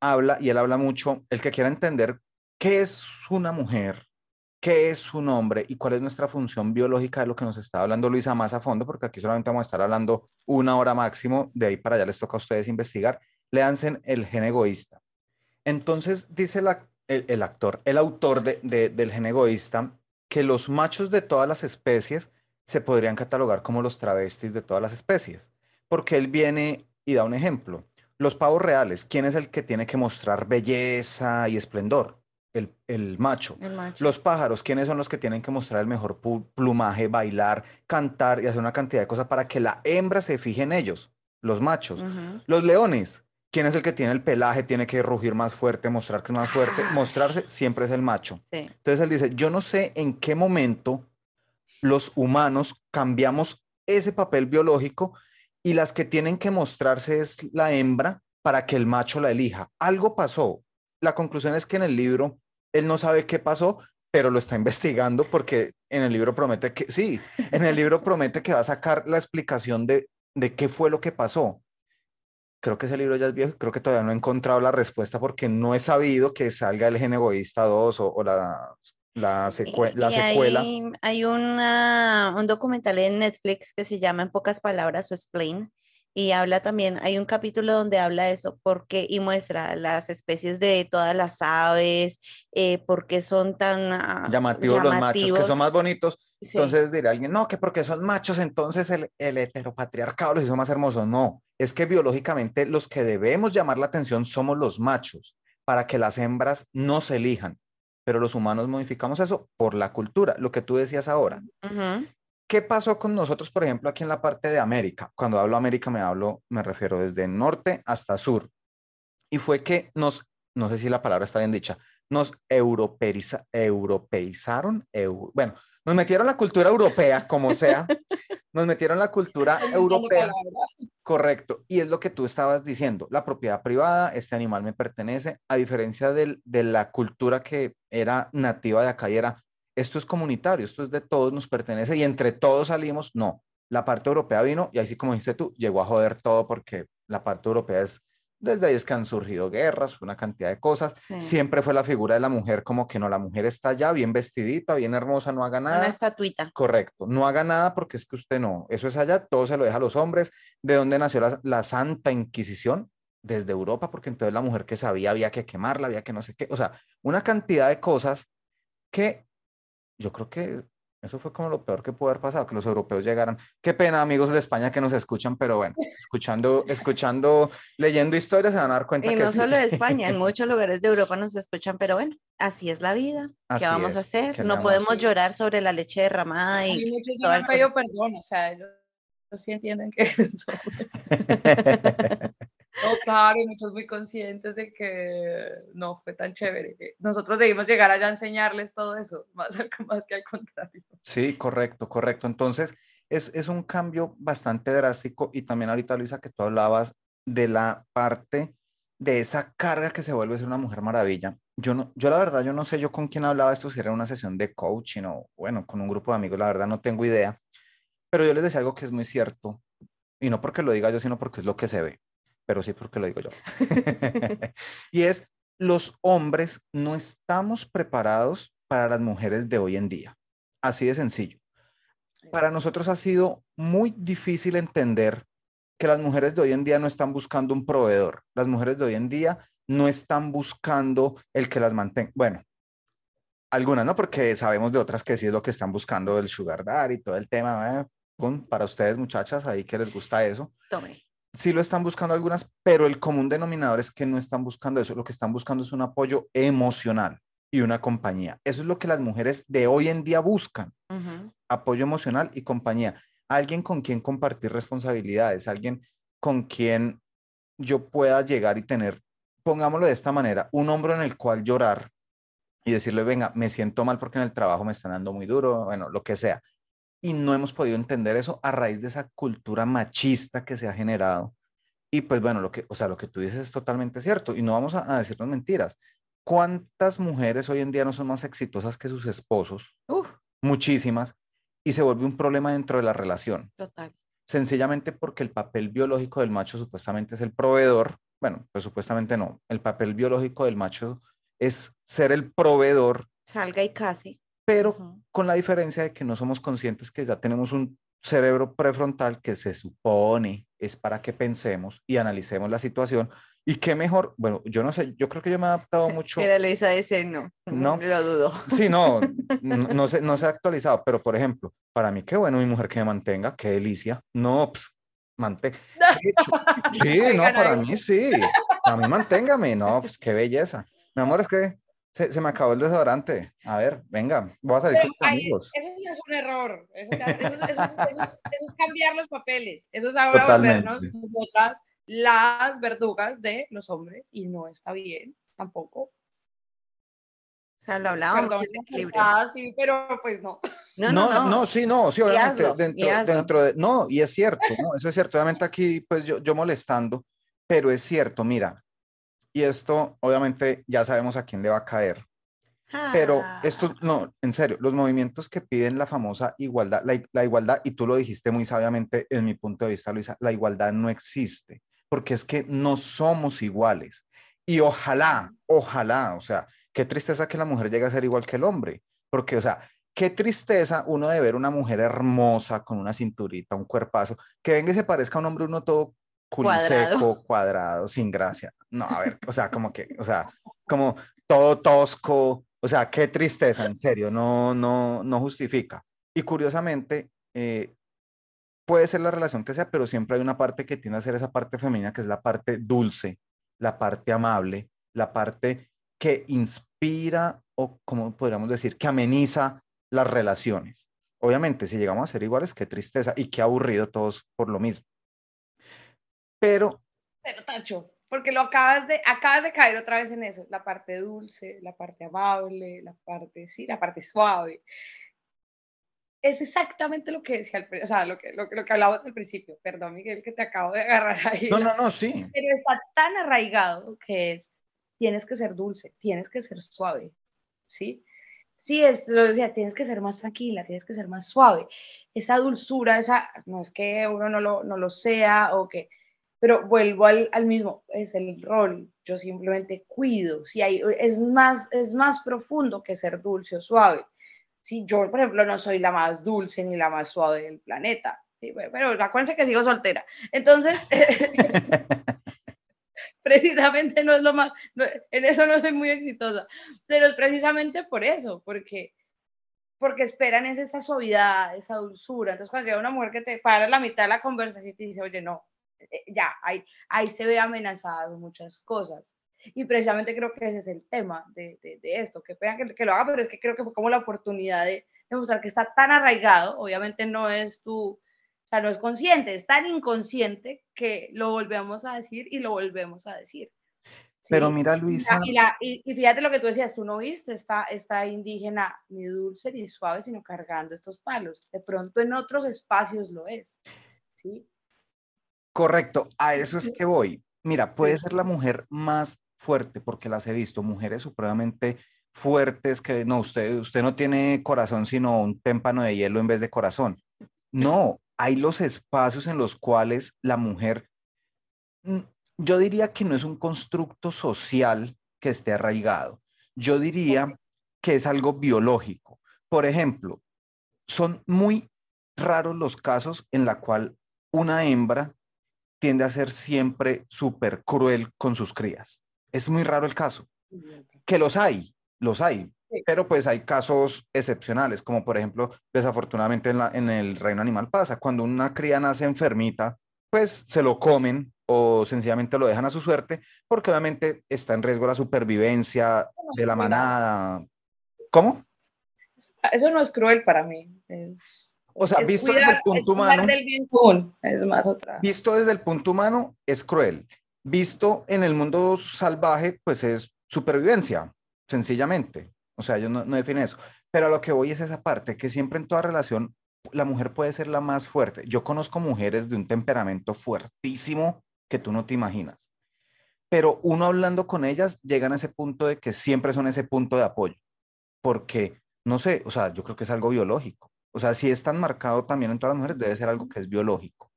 Speaker 2: habla, y él habla mucho, el que quiera entender qué es una mujer, qué es un hombre y cuál es nuestra función biológica de lo que nos está hablando Luisa más a fondo, porque aquí solamente vamos a estar hablando una hora máximo, de ahí para allá les toca a ustedes investigar. Leanse el gen egoísta. Entonces dice el, actor, el autor del gen egoísta, que los machos de todas las especies se podrían catalogar como los travestis de todas las especies, porque él viene y da un ejemplo. Los pavos reales, ¿quién es el que tiene que mostrar belleza y esplendor? El, macho. Los pájaros, ¿quiénes son los que tienen que mostrar el mejor plumaje, bailar, cantar y hacer una cantidad de cosas para que la hembra se fije en ellos? Los machos. Los leones, ¿Quién es el que tiene el pelaje? Tiene que rugir más fuerte, mostrar que es más fuerte. Ah. Mostrarse siempre es el macho. Entonces él dice, yo no sé en qué momento los humanos cambiamos ese papel biológico y las que tienen que mostrarse es la hembra para que el macho la elija. Algo pasó. La conclusión es que en el libro él no sabe qué pasó, pero lo está investigando porque en el libro promete que, sí, en el libro promete que va a sacar la explicación de, de qué fue lo que pasó creo que ese libro ya es viejo, creo que todavía no he encontrado la respuesta porque no he sabido que salga el Gen Egoísta 2 o, la, la, la secuela.
Speaker 1: Hay, una, un documental en Netflix que se llama En pocas palabras o Explain y habla también, hay un capítulo donde habla de eso, porque y muestra las especies de todas las aves, eh, por qué son tan
Speaker 2: ah, llamativos, los machos, que son más bonitos. Entonces dirá alguien, no, que porque son machos, entonces el, el heteropatriarcado los hizo más hermosos. No, es que biológicamente los que debemos llamar la atención somos los machos, para que las hembras no se elijan. Pero los humanos modificamos eso por la cultura, lo que tú decías ahora. ¿Qué pasó con nosotros, por ejemplo, aquí en la parte de América? Cuando hablo América me hablo, me refiero desde norte hasta sur. Y fue que nos, no sé si la palabra está bien dicha, nos europeiza, europeizaron, bueno, nos metieron la cultura europea, como sea, nos metieron la cultura europea. Correcto. Y es lo que tú estabas diciendo, la propiedad privada, este animal me pertenece, a diferencia de la cultura que era nativa de acá y era esto es comunitario, esto es de todos, nos pertenece y entre todos salimos, no. La parte europea vino y así como dijiste tú, llegó a joder todo porque la parte europea es, desde ahí es que han surgido guerras, una cantidad de cosas. Siempre fue la figura de la mujer como que no, la mujer está allá bien vestidita, bien hermosa, no haga nada.
Speaker 1: Una estatuita.
Speaker 2: Correcto, no haga nada porque es que usted no, eso es allá, todo se lo deja a los hombres. ¿De dónde nació la, la Santa Inquisición? Desde Europa, porque entonces la mujer que sabía había que quemarla, había que no sé qué, o sea, una cantidad de cosas que yo creo que Eso fue como lo peor que pudo haber pasado, que los europeos llegaran. Qué pena, amigos de España que nos escuchan, pero bueno, escuchando, escuchando, leyendo historias se van a dar cuenta
Speaker 1: y
Speaker 2: que
Speaker 1: no solo de España, en muchos lugares de Europa nos escuchan, pero bueno, así es la vida. ¿Qué vamos a hacer? No podemos llorar sobre la leche derramada y...
Speaker 3: muchos han pedido perdón, o sea, ellos sí entienden que eso... No, claro, y muchos muy conscientes de que no fue tan chévere. Nosotros debimos llegar allá a enseñarles todo eso, más, más que al contrario.
Speaker 2: Sí, correcto, correcto. Entonces, es, es un cambio bastante drástico y también ahorita, Luisa, que tú hablabas de la parte de esa carga que se vuelve ser una mujer maravilla. Yo, no, yo la verdad, yo no sé yo con quién hablaba esto, si era una sesión de coaching o, bueno, con un grupo de amigos, la verdad no tengo idea, pero yo les decía algo que es muy cierto, y no porque lo diga yo, sino porque es lo que se ve pero sí porque lo digo yo. y es, los hombres no estamos preparados para las mujeres de hoy en día. Así de sencillo. Para nosotros ha sido muy difícil entender que las mujeres de hoy en día no están buscando un proveedor. Las mujeres de hoy en día no están buscando el que las mantenga. Bueno, algunas no, porque sabemos de otras que sí es lo que están buscando el sugar daddy y todo el tema. ¿eh? para ustedes, muchachas, ahí que les gusta eso.
Speaker 1: Tome
Speaker 2: sí lo están buscando algunas, pero el común denominador es que no están buscando eso. Lo que están buscando es un apoyo emocional y una compañía. Eso es lo que las mujeres de hoy en día buscan. Apoyo emocional y compañía. Alguien con quien compartir responsabilidades, alguien con quien yo pueda llegar y tener, pongámoslo de esta manera, un hombro en el cual llorar y decirle, venga, me siento mal porque en el trabajo me están dando muy duro, bueno, lo que sea y no hemos podido entender eso a raíz de esa cultura machista que se ha generado. Y pues bueno, lo que, o sea, lo que tú dices es totalmente cierto y no vamos a, decirnos mentiras. ¿Cuántas mujeres hoy en día no son más exitosas que sus esposos? Muchísimas. Y se vuelve un problema dentro de la relación.
Speaker 1: Total.
Speaker 2: Sencillamente porque el papel biológico del macho supuestamente es el proveedor. Bueno, pues supuestamente no. El papel biológico del macho es ser el proveedor.
Speaker 1: Salga y casi
Speaker 2: pero con la diferencia de que no somos conscientes que ya tenemos un cerebro prefrontal que se supone es para que pensemos y analicemos la situación. Y qué mejor, bueno, yo no sé, yo creo que yo me he adaptado mucho.
Speaker 1: Mira, Luisa dice no, no, lo dudo.
Speaker 2: Sí, no, no, se, no se ha actualizado, pero por ejemplo, para mí qué bueno mi mujer que me mantenga, qué delicia. No, pues, mantén. Sí, no, para mí sí. A mí manténgame, no, pues qué belleza. Mi amor, es que se, se, me acabó el desodorante. A ver, venga, voy a salir con mis amigos.
Speaker 3: Eso es un error. Eso, es cambiar los papeles. Eso es ahora volvernos nosotras las verdugas de los hombres y no está bien tampoco.
Speaker 1: O sea, lo hablábamos
Speaker 3: Ah, sí, pero pues no.
Speaker 2: No, no, no, no, sí, no, sí, obviamente, dentro, dentro, de, no, y es cierto, ¿no? Eso es cierto, obviamente aquí, pues yo, yo molestando, pero es cierto, mira, y esto, obviamente, ya sabemos a quién le va a caer. Pero esto, no, en serio, los movimientos que piden la famosa igualdad, la, igualdad, y tú lo dijiste muy sabiamente en mi punto de vista, Luisa, la igualdad no existe, porque es que no somos iguales. Y ojalá, ojalá, o sea, qué tristeza que la mujer llegue a ser igual que el hombre, porque, o sea, qué tristeza uno de ver una mujer hermosa con una cinturita, un cuerpazo, que venga y se parezca a un hombre uno todo culiseco, cuadrado, sin gracia. No, a ver, o sea, como que, o sea, como todo tosco, o sea, qué tristeza, en serio, no, no, no justifica. Y curiosamente, eh, puede ser la relación que sea, pero siempre hay una parte que tiene a ser esa parte femenina, que es la parte dulce, la parte amable, la parte que inspira o, como podríamos decir, que ameniza las relaciones. Obviamente, si llegamos a ser iguales, qué tristeza y qué aburrido todos por lo mismo. Pero...
Speaker 3: Pero, Tacho, porque lo acabas de, acabas de caer otra vez en eso, la parte dulce, la parte amable, la parte, sí, la parte suave. Es exactamente lo que decía, o sea, lo que, lo, lo que hablábamos al principio. Perdón, Miguel, que te acabo de agarrar ahí.
Speaker 2: No, no, no, sí.
Speaker 3: Pero está tan arraigado que es, tienes que ser dulce, tienes que ser suave, ¿sí? Sí, es, lo decía, tienes que ser más tranquila, tienes que ser más suave. Esa dulzura, esa, no es que uno no lo, no lo sea o que, pero vuelvo al, al, mismo, es el rol, yo simplemente cuido, si hay, es, más, es más profundo que ser dulce o suave. Si yo, por ejemplo, no soy la más dulce ni la más suave del planeta, pero acuérdense que sigo soltera. Entonces, precisamente no es lo más, en eso no soy muy exitosa, pero es precisamente por eso, porque porque esperan es esa suavidad, esa dulzura. Entonces, cuando llega una mujer que te para la mitad de la conversación y te dice, oye, no, ya, ahí, ahí se ve amenazado muchas cosas. Y precisamente creo que ese es el tema de, de, esto, que vean que, lo haga, pero es que creo que fue como la oportunidad de demostrar que está tan arraigado, obviamente no es tu, o sea, no es consciente, es tan inconsciente que lo volvemos a decir y lo volvemos a decir.
Speaker 2: Pero mira, Luisa.
Speaker 3: Y, fíjate lo que tú decías, tú no viste esta, esta indígena ni dulce ni suave, sino cargando estos palos. De pronto en otros espacios lo es. ¿sí?
Speaker 2: Correcto, a eso es que voy. Mira, puede ser la mujer más fuerte, porque las he visto, mujeres supremamente fuertes que no, usted, usted no tiene corazón, sino un témpano de hielo en vez de corazón. No, hay los espacios en los cuales la mujer mm, yo diría que no es un constructo social que esté arraigado. Yo diría que es algo biológico. Por ejemplo, son muy raros los casos en la cual una hembra tiende a ser siempre súper cruel con sus crías. Es muy raro el caso. Que los hay, los hay, pero pues hay casos excepcionales, como por ejemplo, desafortunadamente en, en el reino animal pasa, cuando una cría nace enfermita, pues se lo comen o sencillamente lo dejan a su suerte, porque obviamente está en riesgo la supervivencia de la manada. ¿Cómo?
Speaker 3: Eso no es cruel para mí.
Speaker 2: O sea, visto desde el punto humano.
Speaker 3: es más otra.
Speaker 2: Visto desde el punto humano, es cruel. Visto en el mundo salvaje, pues es supervivencia, sencillamente. O sea, yo no, no definen eso. Pero a lo que voy es esa parte, que siempre en toda relación la mujer puede ser la más fuerte. Yo conozco mujeres de un temperamento fuertísimo que tú no te imaginas. Pero uno hablando con ellas llegan a ese punto de que siempre son ese punto de apoyo, porque, no sé, o sea, yo creo que es algo biológico. O sea, si es tan marcado también en todas las mujeres, debe ser algo que es biológico.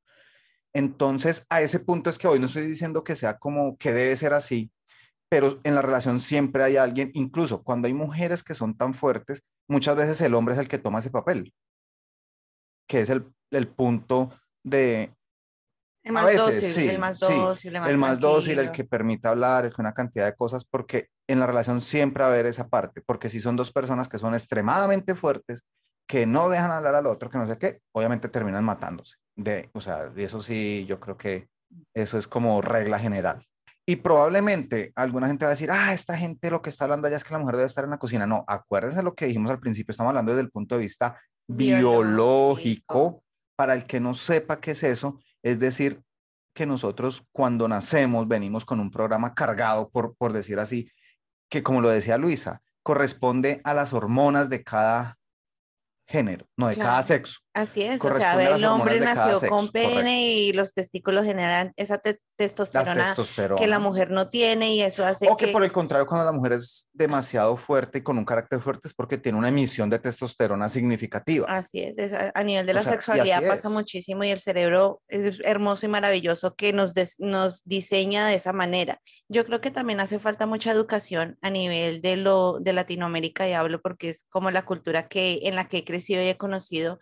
Speaker 2: Entonces, a ese punto es que hoy no estoy diciendo que sea como que debe ser así, pero en la relación siempre hay alguien, incluso cuando hay mujeres que son tan fuertes, muchas veces el hombre es el que toma ese papel, que es el, el punto de,
Speaker 1: el más dócil, el más dócil,
Speaker 2: el más, dócil, el que permite hablar, una cantidad de cosas, porque en la relación siempre va a haber esa parte, porque si son dos personas que son extremadamente fuertes, que no dejan hablar al otro, que no sé qué, obviamente terminan matándose. De, o sea, y eso sí, yo creo que eso es como regla general. Y probablemente alguna gente va a decir, ah, esta gente lo que está hablando allá es que la mujer debe estar en la cocina. No, acuérdense lo que dijimos al principio, estamos hablando desde el punto de vista biológico. Para el que no sepa qué es eso, es decir, que nosotros cuando nacemos venimos con un programa cargado, por, por decir así, que como lo decía Luisa, corresponde a las hormonas de cada género, no de cada sexo.
Speaker 1: Así es, o sea, el hombre nació con pene y los testículos generan esa testosterona, que la mujer no tiene y eso hace
Speaker 2: o que... por el contrario, cuando la mujer es demasiado fuerte y con un carácter fuerte es porque tiene una emisión de testosterona significativa.
Speaker 1: Así es, a nivel de la sexualidad pasa muchísimo y el cerebro es hermoso y maravilloso que nos, nos diseña de esa manera. Yo creo que también hace falta mucha educación a nivel de, lo, de Latinoamérica y hablo porque es como la cultura que, en la que he crecido y he conocido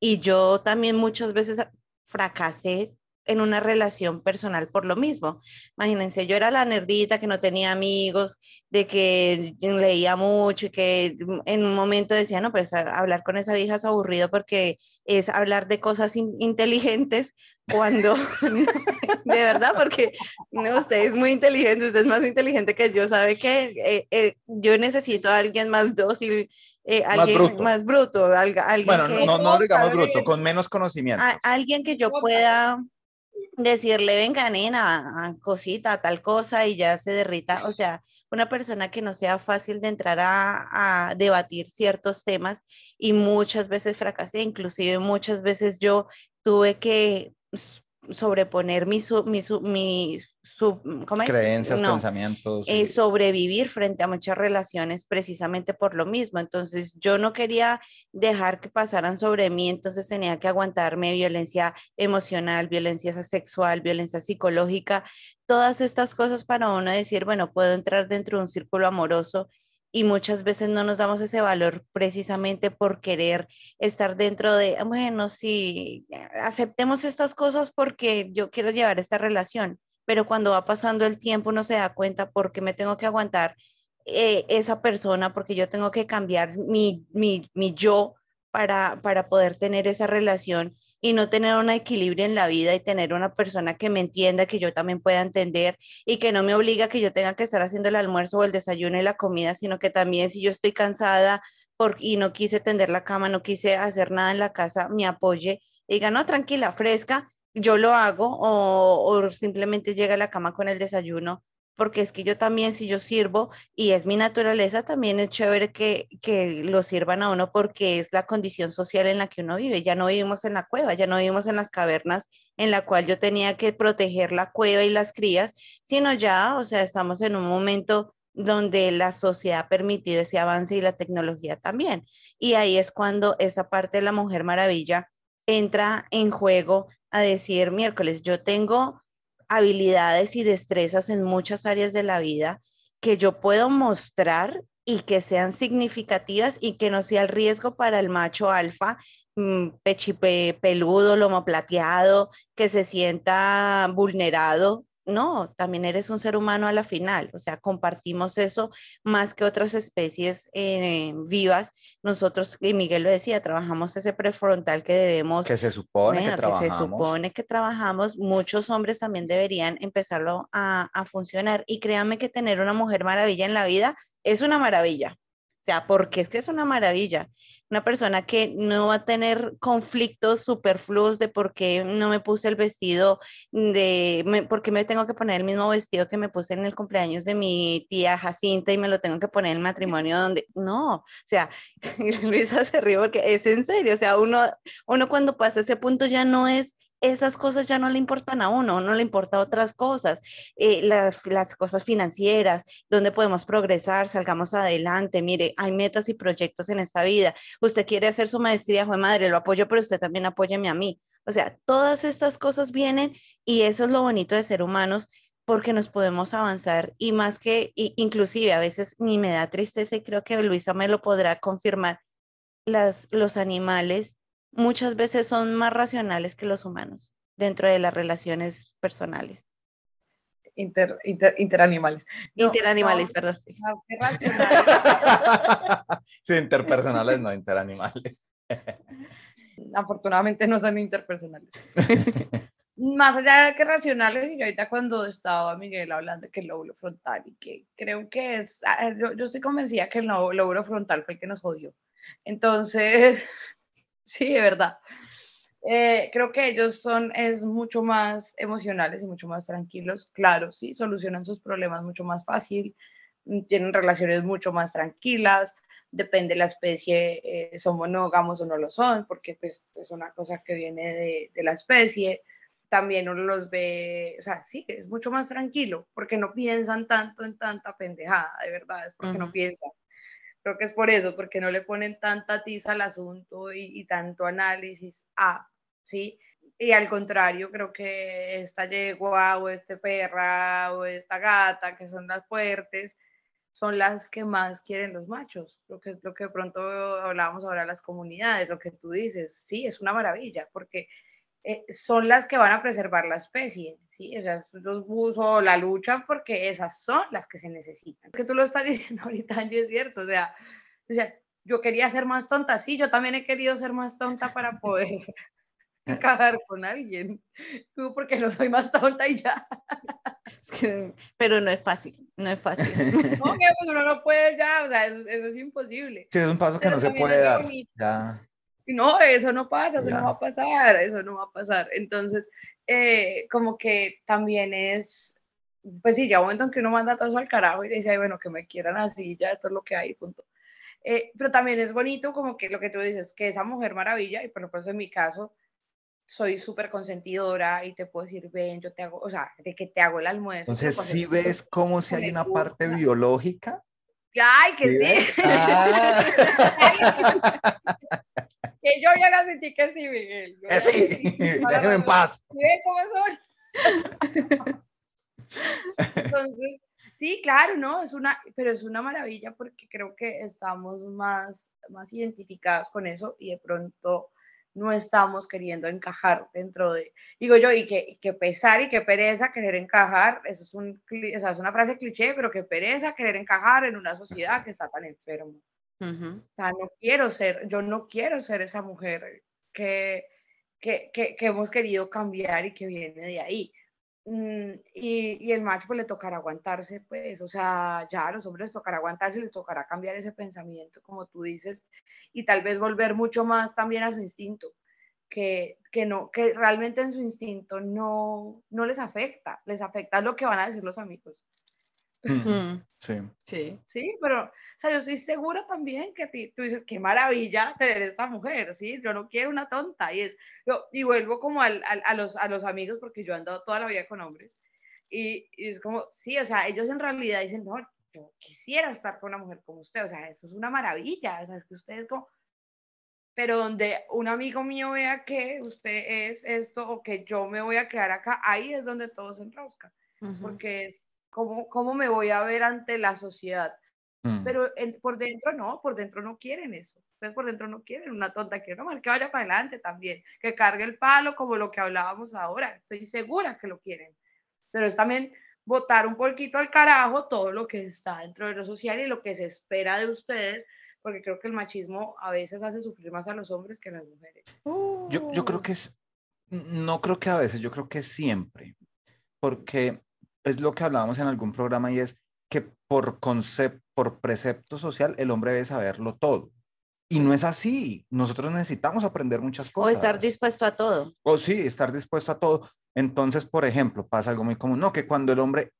Speaker 1: y yo también muchas veces fracasé en una relación personal por lo mismo. Imagínense, yo era la nerdita que no tenía amigos, de que leía mucho y que en un momento decía, no, pues hablar con esa vieja es aburrido porque es hablar de cosas inteligentes cuando, de verdad, porque no, usted es muy inteligente, usted es más inteligente que yo, sabe que eh, eh, yo necesito a alguien más dócil eh, alguien más bruto, alguien
Speaker 2: bueno, no, no digamos bruto, con menos conocimiento.
Speaker 1: alguien que yo pueda decirle, venga, nena, cosita, tal cosa, y ya se derrita. O sea, una persona que no sea fácil de entrar a, a debatir ciertos temas y muchas veces fracasé, inclusive muchas veces yo tuve que sobreponer mi, mi, mi
Speaker 2: creencias, pensamientos.
Speaker 1: Eh, sobrevivir frente a muchas relaciones precisamente por lo mismo. Entonces yo no quería dejar que pasaran sobre mí, entonces tenía que aguantarme violencia emocional, violencia sexual, violencia psicológica, todas estas cosas para uno decir, bueno, puedo entrar dentro de un círculo amoroso y muchas veces no nos damos ese valor precisamente por querer estar dentro de, bueno, sí, aceptemos estas cosas porque yo quiero llevar esta relación, pero cuando va pasando el tiempo uno se da cuenta por qué me tengo que aguantar eh, esa persona porque yo tengo que cambiar mi, mi, mi yo para, para poder tener esa relación y no tener un equilibrio en la vida y tener una persona que me entienda, que yo también pueda entender y que no me obliga que yo tenga que estar haciendo el almuerzo o el desayuno y la comida, sino que también si yo estoy cansada por, y no quise tender la cama, no quise hacer nada en la casa, me apoye y diga, no, tranquila, fresca, yo lo hago o, simplemente llega a la cama con el desayuno porque es que yo también, si yo sirvo y es mi naturaleza, también es chévere que, que lo sirvan a uno porque es la condición social en la que uno vive. Ya no vivimos en la cueva, ya no vivimos en las cavernas en la cual yo tenía que proteger la cueva y las crías, sino ya, o sea, estamos en un momento donde la sociedad ha permitido ese avance y la tecnología también. Y ahí es cuando esa parte de la Mujer Maravilla entra en juego a decir, miércoles, yo tengo habilidades y destrezas en muchas áreas de la vida que yo puedo mostrar y que sean significativas y que no sea el riesgo para el macho alfa mm, pechipe, peludo, lomo plateado, que se sienta vulnerado no, también eres un ser humano a la final, o sea, compartimos eso más que otras especies eh, vivas. Nosotros, y Miguel lo decía, trabajamos ese prefrontal que debemos...
Speaker 2: Que se supone que trabajamos.
Speaker 1: se supone que trabajamos, muchos hombres también deberían empezarlo a, a funcionar. Y créanme que tener una mujer maravilla en la vida es una maravilla. O sea, porque es que es una maravilla. Una persona que no va a tener conflictos superfluos de por qué no me puse el vestido, de por qué me tengo que poner el mismo vestido que me puse en el cumpleaños de mi tía Jacinta y me lo tengo que poner en el matrimonio donde. No, o sea, Luisa se ríe porque es en serio. O sea, uno, uno cuando pasa ese punto ya no es esas cosas ya no le importan a uno, no le importa otras cosas, eh, las, cosas financieras, donde podemos progresar, salgamos adelante, mire, hay metas y proyectos en esta vida, usted quiere hacer su maestría, fue madre, lo apoyo, pero usted también apóyeme a mí. O sea, todas estas cosas vienen y eso es lo bonito de ser humanos porque nos podemos avanzar y más que, inclusive a veces ni me da tristeza y creo que Luisa me lo podrá confirmar, las, los animales muchas veces son más racionales que los humanos dentro de las relaciones personales.
Speaker 3: Inter, interanimales.
Speaker 1: interanimales, perdón. Sí.
Speaker 2: sí, interpersonales, no interanimales.
Speaker 3: Afortunadamente no son interpersonales. Más allá de que racionales, y ahorita cuando estaba Miguel hablando que el lóbulo frontal, y que creo que es, ah, yo, yo estoy convencida que el lóbulo frontal fue el que nos jodió. Entonces, Sí, de verdad. Eh, creo que ellos son es mucho más emocionales y mucho más tranquilos. Claro, sí, solucionan sus problemas mucho más fácil, mm, tienen relaciones mucho más tranquilas. Depende de la especie, eh, son monógamos o no lo son, porque pues, es una cosa que viene de, de la especie. También uno los ve, o sea, sí, es mucho más tranquilo, porque no piensan tanto en tanta pendejada, de verdad, es porque no piensan. Creo que es por eso, porque no le ponen tanta tiza al asunto y, tanto análisis a, ¿sí? Y al contrario, creo que esta yegua o este perra o esta gata, que son las fuertes, son las que más quieren los machos. Lo que, lo que pronto hablábamos ahora las comunidades, lo que tú dices, sí, es una maravilla, porque eh, son las que van a preservar la especie, ¿sí? Esas, los buzos, la lucha, porque esas son las que se necesitan. Es que tú lo estás diciendo ahorita, Angie, es cierto, o sea, o sea, yo quería ser más tonta, sí, yo también he querido ser más tonta para poder acabar con alguien, porque no soy más tonta y ya.
Speaker 1: Pero no es fácil, no es fácil.
Speaker 3: No, que pues uno no puede ya, o sea, eso, es imposible.
Speaker 2: Sí, es un paso que no se puede dar. Ya
Speaker 3: no, eso no pasa, eso no va a pasar, eso no va a pasar. Entonces, eh, como que también es, pues sí, ya un momento en que uno manda todo eso al carajo y dice, Ay, bueno, que me quieran así, ya esto es lo que hay, punto. Eh, pero también es bonito como que lo que tú dices, que esa mujer maravilla, y por ejemplo en mi caso, soy súper consentidora y te puedo decir, ven, yo te hago, o sea, de que te hago el almuerzo.
Speaker 2: Entonces, si ves cómo si hay una parte biológica.
Speaker 3: Ay, que sí. Ah. que yo ya la sentí que sí, Miguel.
Speaker 2: que sí, déjeme en paz.
Speaker 3: ¿Sí cómo son? Entonces, sí, claro, ¿no? Es una, pero es una maravilla porque creo que estamos más, más identificadas con eso y de pronto no estamos queriendo encajar dentro de, digo yo, y que, que pesar y que pereza querer encajar, eso es, un, esa es una frase cliché, pero que pereza querer encajar en una sociedad que está tan enferma. O sea, no quiero ser, yo no quiero ser esa mujer que, que, que, que hemos querido cambiar y que viene de ahí. Mm, y, y, el macho pues le tocará aguantarse, pues, o sea, ya a los hombres les tocará aguantarse, les tocará cambiar ese pensamiento, como tú dices, y tal vez volver mucho más también a su instinto, que, que no, que realmente en su instinto no, no les afecta, les afecta lo que van a decir los amigos.
Speaker 2: Sí.
Speaker 3: Sí. Sí, pero, o sea, yo estoy segura también que tú dices, qué maravilla tener esta mujer, ¿sí? Yo no quiero una tonta. Y, es, yo, y vuelvo como al, a, los, a los amigos, porque yo he andado toda la vida con hombres. Y, y, es como, sí, o sea, ellos en realidad dicen, no, yo quisiera estar con una mujer como usted, o sea, eso es una maravilla, o sea, es que usted es como... Pero donde un amigo mío vea que usted es esto o que yo me voy a quedar acá, ahí es donde todo se enrosca. Porque es ¿Cómo, ¿Cómo me voy a ver ante la sociedad? Mm. Pero por dentro no, por dentro no quieren eso. Ustedes por dentro no quieren una tonta, quieren más que vaya para adelante también, que cargue el palo como lo que hablábamos ahora. Estoy segura que lo quieren. Pero es también votar un poquito al carajo todo lo que está dentro de lo social y lo que se espera de ustedes, porque creo que el machismo a veces hace sufrir más a los hombres que a las mujeres.
Speaker 2: Yo, yo creo que es, no creo que a veces, yo creo que siempre, porque es lo que hablábamos en algún programa y es que por concepto, por precepto social, el hombre debe saberlo todo. Y no es así. Nosotros necesitamos aprender muchas cosas.
Speaker 1: O estar dispuesto a todo.
Speaker 2: O sí, estar dispuesto a todo. Entonces, por ejemplo, pasa algo muy común. No, que cuando el hombre,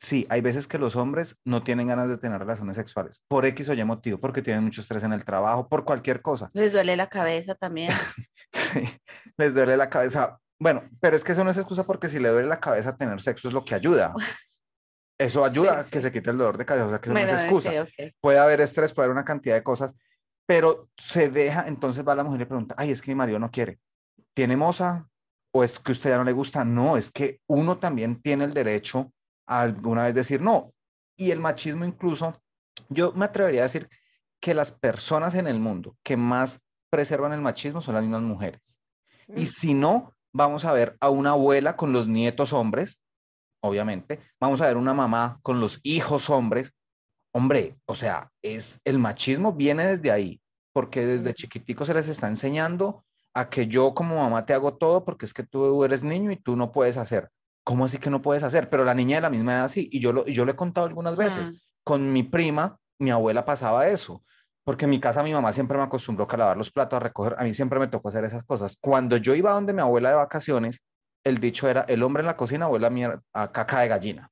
Speaker 2: sí, hay veces que los hombres no tienen ganas de tener relaciones sexuales por X o Y motivo, porque tienen mucho estrés en el trabajo, por cualquier cosa.
Speaker 1: Les duele la cabeza también.
Speaker 2: sí, les duele la cabeza bueno, pero es que eso no es excusa porque si le duele la cabeza tener sexo es lo que ayuda. Eso ayuda a que se quite el dolor de cabeza, o sea que no es excusa. Puede haber estrés, puede haber una cantidad de cosas, pero se deja, entonces va la mujer y le pregunta, ay, es que mi marido no quiere. ¿Tiene moza? ¿O es que usted ya no le gusta? No, es que uno también tiene el derecho a alguna vez decir no. Y el machismo incluso, yo me atrevería a decir que las personas en el mundo que más preservan el machismo son las mismas mujeres. Y mm. si no, vamos a ver a una abuela con los nietos hombres, obviamente, vamos a ver una mamá con los hijos hombres. Hombre, o sea, es el machismo viene desde ahí, porque desde chiquitico se les está enseñando a que yo como mamá te hago todo porque es que tú eres niño y tú no puedes hacer. ¿Cómo así que no puedes hacer? Pero la niña de la misma edad sí, y yo lo, y yo le he contado algunas veces. Con mi prima, mi abuela pasaba eso porque en mi casa mi mamá siempre me acostumbró a lavar los platos, a recoger, a mí siempre me tocó hacer esas cosas. Cuando yo iba donde mi abuela de vacaciones, el dicho era, el hombre en la cocina abuela mía a caca de gallina.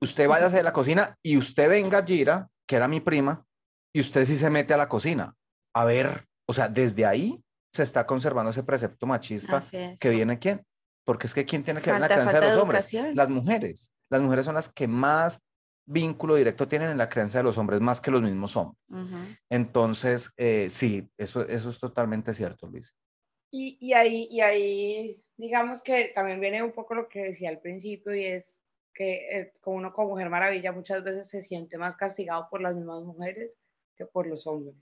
Speaker 2: Usted vaya a la cocina y usted venga, Gira, que era mi prima, y usted sí se mete a la cocina. A ver, o sea, desde ahí se está conservando ese precepto machista que viene quién. Porque es que quién tiene que ver la creencia de los hombres. Las mujeres. Las mujeres son las que más vínculo directo tienen en la creencia de los hombres más que los mismos hombres. Entonces, eh, sí, eso, eso es totalmente cierto, Luis.
Speaker 3: Y, y, ahí, y ahí, digamos que también viene un poco lo que decía al principio y es que eh, como uno como mujer maravilla muchas veces se siente más castigado por las mismas mujeres que por los hombres.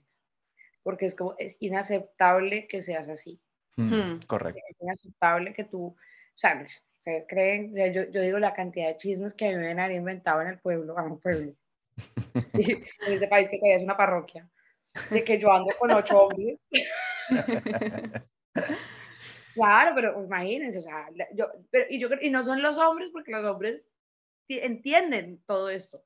Speaker 3: Porque es como, es inaceptable que seas así.
Speaker 2: Mm, correcto.
Speaker 3: Es inaceptable que tú, o sea, Ustedes creen, yo, yo, digo la cantidad de chismes que me han inventado en el pueblo, a un pueblo, en ese país que todavía es una parroquia, de que yo ando con ocho hombres. claro, pero imagínense, o sea, yo, pero, y, yo, y no son los hombres porque los hombres entienden todo esto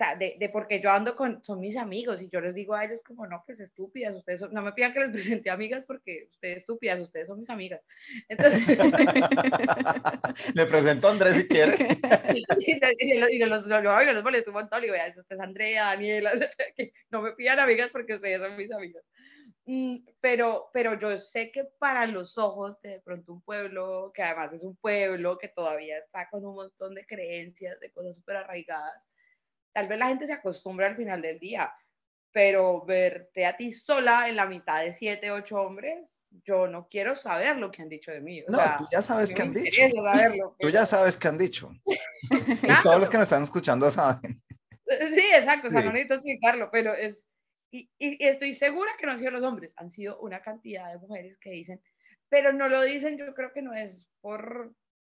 Speaker 3: sea, de, de, porque yo ando con, son mis amigos y yo les digo a ellos como, no, pues estúpidas, ustedes no me pidan que les presente amigas porque ustedes estúpidas, ustedes son mis amigas. Entonces...
Speaker 2: Le presento a Andrés si quiere.
Speaker 3: y, y, los, los, los, los molesto un montón, y digo, esto es Andrea, Daniela, no me pidan amigas porque ustedes son mis amigas. Mm, pero, pero yo sé que para los ojos de pronto un pueblo, que además es un pueblo que todavía está con un montón de creencias, de cosas súper arraigadas, tal vez la gente se acostumbra al final del día, pero verte a ti sola en la mitad de siete, ocho hombres, yo no quiero saber lo que han dicho de mí.
Speaker 2: no, tú ya sabes qué han dicho. Tú ya sabes qué han dicho. Y todos los que nos están escuchando saben.
Speaker 3: Sí, exacto, o sea, no necesito explicarlo, pero es, y, y, estoy segura que no han sido los hombres, han sido una cantidad de mujeres que dicen, pero no lo dicen, yo creo que no es por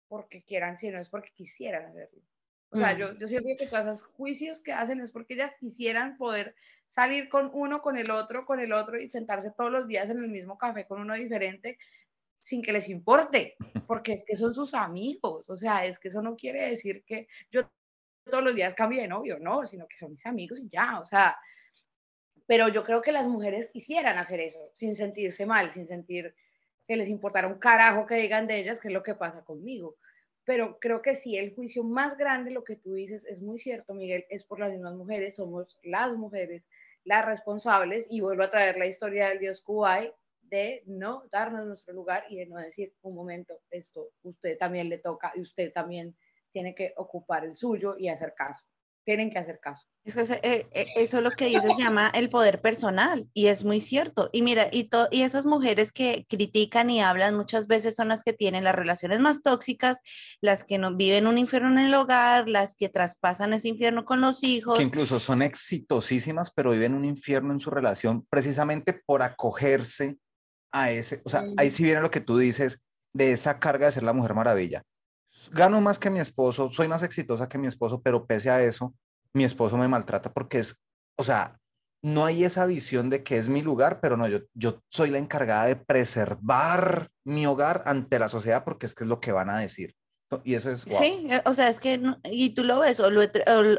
Speaker 3: porque quieran, sino es porque quisieran hacerlo. O sea, yo, yo siempre que todos esos juicios que hacen es porque ellas quisieran poder salir con uno, con el otro, con el otro y sentarse todos los días en el mismo café con uno diferente sin que les importe, porque es que son sus amigos, o sea, es que eso no quiere decir que yo todos los días cambie de novio, no, sino que son mis amigos y ya, o sea, pero yo creo que las mujeres quisieran hacer eso, sin sentirse mal, sin sentir que les importara un carajo que digan de ellas, que es lo que pasa conmigo. Pero creo que sí, el juicio más grande, lo que tú dices, es muy cierto, Miguel, es por las mismas mujeres, somos las mujeres las responsables, y vuelvo a traer la historia del dios Kuwait, de no darnos nuestro lugar y de no decir, un momento, esto usted también le toca y usted también tiene que ocupar el suyo y hacer caso tienen que hacer caso.
Speaker 1: Es que eh, eh, eso es lo que dice, se llama el poder personal y es muy cierto. Y mira, y, y esas mujeres que critican y hablan muchas veces son las que tienen las relaciones más tóxicas, las que no viven un infierno en el hogar, las que traspasan ese infierno con los hijos.
Speaker 2: Que incluso son exitosísimas, pero viven un infierno en su relación precisamente por acogerse a ese, o sea, ahí sí viene lo que tú dices de esa carga de ser la mujer maravilla gano más que mi esposo, soy más exitosa que mi esposo, pero pese a eso, mi esposo me maltrata porque es, o sea, no hay esa visión de que es mi lugar, pero no, yo, yo soy la encargada de preservar mi hogar ante la sociedad porque es que es lo que van a decir. Y eso es...
Speaker 1: Sí, eh, o sea, es que, y tú lo ves, o,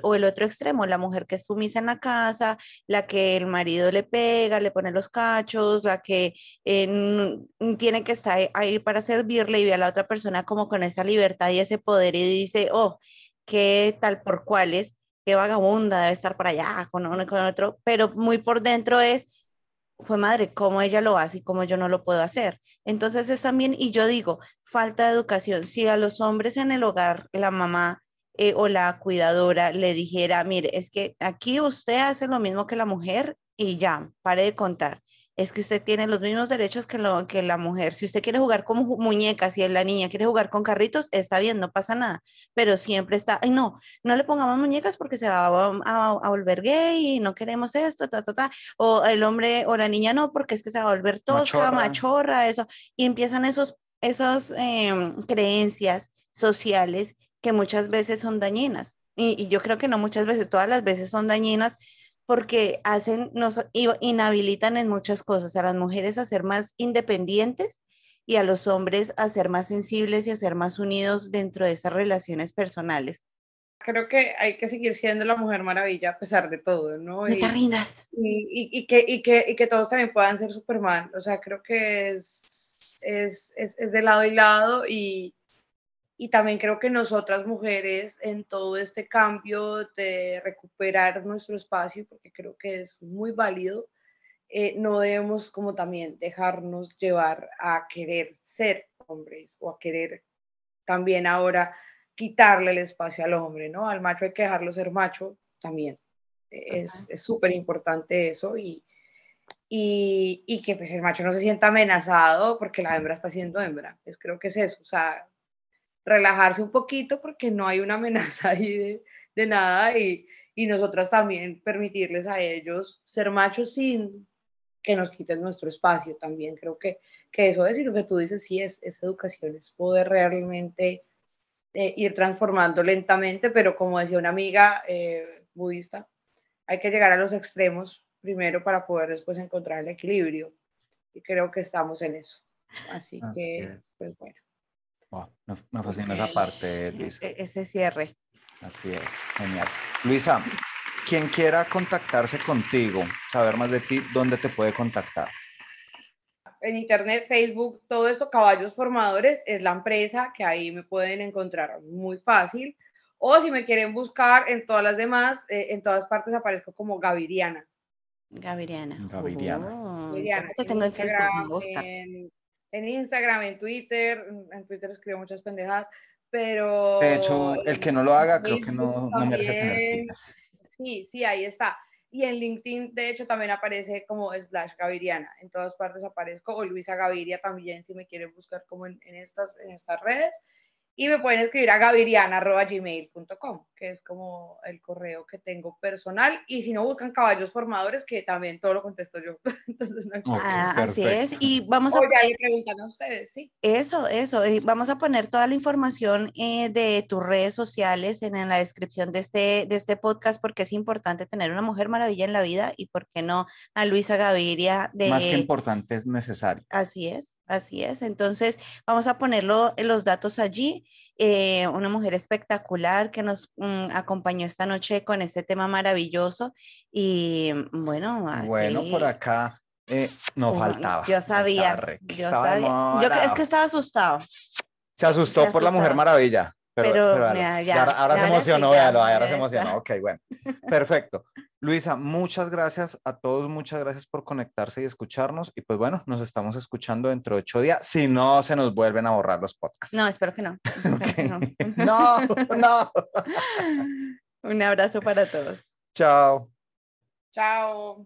Speaker 1: o, el otro extremo, la mujer que es sumisa en la casa, la que el marido le pega, le pone los cachos, la que eh, tiene que estar ahí para servirle y ve a la otra persona como con esa libertad y ese poder y dice, oh, qué tal por cuáles, qué vagabunda debe estar para allá con uno con otro, pero muy por dentro es fue madre, cómo ella lo hace y cómo yo no lo puedo hacer. Entonces es también, y yo digo, falta de educación. Si a los hombres en el hogar, la mamá eh, o la cuidadora le dijera, mire, es que aquí usted hace lo mismo que la mujer y ya, pare de contar es que usted tiene los mismos derechos que, lo, que la mujer. Si usted quiere jugar con muñecas y la niña quiere jugar con carritos, está bien, no pasa nada, pero siempre está, ay no, no le pongamos muñecas porque se va a, volver gay y no queremos esto, ta, ta, ta, o el hombre o la niña no, porque es que se va a volver tosca, machorra, eso, y empiezan esos, esos em, creencias sociales que muchas veces son dañinas. Y, y yo creo que no muchas veces, todas las veces son dañinas porque hacen, nos inhabilitan en muchas cosas, a las mujeres a ser más independientes y a los hombres a ser más sensibles y a ser más unidos dentro de esas relaciones personales.
Speaker 3: Creo que hay que seguir siendo la mujer maravilla a pesar de todo, ¿no?
Speaker 1: y, te rindas.
Speaker 3: Y, y, que, y, que, y que todos también puedan ser Superman. O sea, creo que es, es, es, es de lado y lado y, y también creo que nosotras mujeres en todo este cambio de recuperar nuestro espacio, porque creo que es muy válido, eh, no debemos como también dejarnos llevar a querer ser hombres o a querer también ahora quitarle el espacio al hombre, ¿no? Al macho hay que dejarlo ser macho también. Es súper importante eso y, y, y, que pues el macho no se sienta amenazado porque la hembra está siendo hembra. Es, creo que es eso, o sea, relajarse un poquito porque no hay una amenaza ahí de, nada y, y nosotras también permitirles a ellos ser machos sin que nos quiten nuestro espacio también. Creo que, que eso es, y lo que tú dices, sí, es, es educación, es poder realmente eh, ir transformando lentamente, pero como decía una amiga eh, budista, hay que llegar a los extremos primero para poder después encontrar el equilibrio. Y creo que estamos en eso. Así, que, pues bueno
Speaker 2: me, fascina esa parte, Luisa.
Speaker 1: E, ese cierre.
Speaker 2: Así es, genial. Luisa, quien quiera contactarse contigo, saber más de ti, ¿dónde te puede contactar?
Speaker 3: En internet, Facebook, todo esto, Caballos Formadores, es la empresa que ahí me pueden encontrar muy fácil. O si me quieren buscar en todas las demás, eh, en todas partes aparezco como Gaviriana.
Speaker 1: Gaviriana.
Speaker 2: Gaviriana.
Speaker 1: Oh, Gaviriana. Te tengo en Facebook, en,
Speaker 3: en Instagram, en Twitter, en Twitter escribo muchas pendejadas, pero...
Speaker 2: De hecho, el que no lo haga creo que no, no merece tener
Speaker 3: Sí, sí, ahí está. Y en LinkedIn, de hecho, también aparece como slash Gaviriana. En todas partes aparezco, o Luisa Gaviria también, si me quieren buscar como en, estas, en estas redes. Y me pueden escribir a gaviriana.gmail.com, que es como el correo que tengo personal. Y si no buscan caballos formadores, que también todo lo contesto yo. Entonces,
Speaker 1: no ah, así es. Y vamos a.
Speaker 3: Le preguntan a ustedes, sí.
Speaker 1: Eso, eso. Y vamos a poner toda la información eh, de tus redes sociales en, en, la descripción de este, de este podcast, porque es importante tener una mujer maravilla en la vida y, ¿por qué no, a Luisa Gaviria? De...
Speaker 2: Más que importante, es necesario.
Speaker 1: Así es. Así es, entonces vamos a ponerlo los datos allí. Eh, una mujer espectacular que nos mm, acompañó esta noche con este tema maravilloso y mm, bueno.
Speaker 2: Bueno, por acá eh, no faltaba.
Speaker 1: Yo sabía, yo sabía. Yo, es que estaba asustado.
Speaker 2: Se asustó por la Mujer Maravilla. Pero, ahora, se emocionó, véalo, ahora se emocionó. Ok, bueno. Perfecto. Luisa, muchas gracias a todos, muchas gracias por conectarse y escucharnos. Y pues bueno, nos estamos escuchando dentro de ocho días, si no se nos vuelven a borrar los podcasts.
Speaker 1: No, espero que no.
Speaker 2: no, no.
Speaker 1: Un abrazo para todos.
Speaker 2: Chao.
Speaker 3: Chao.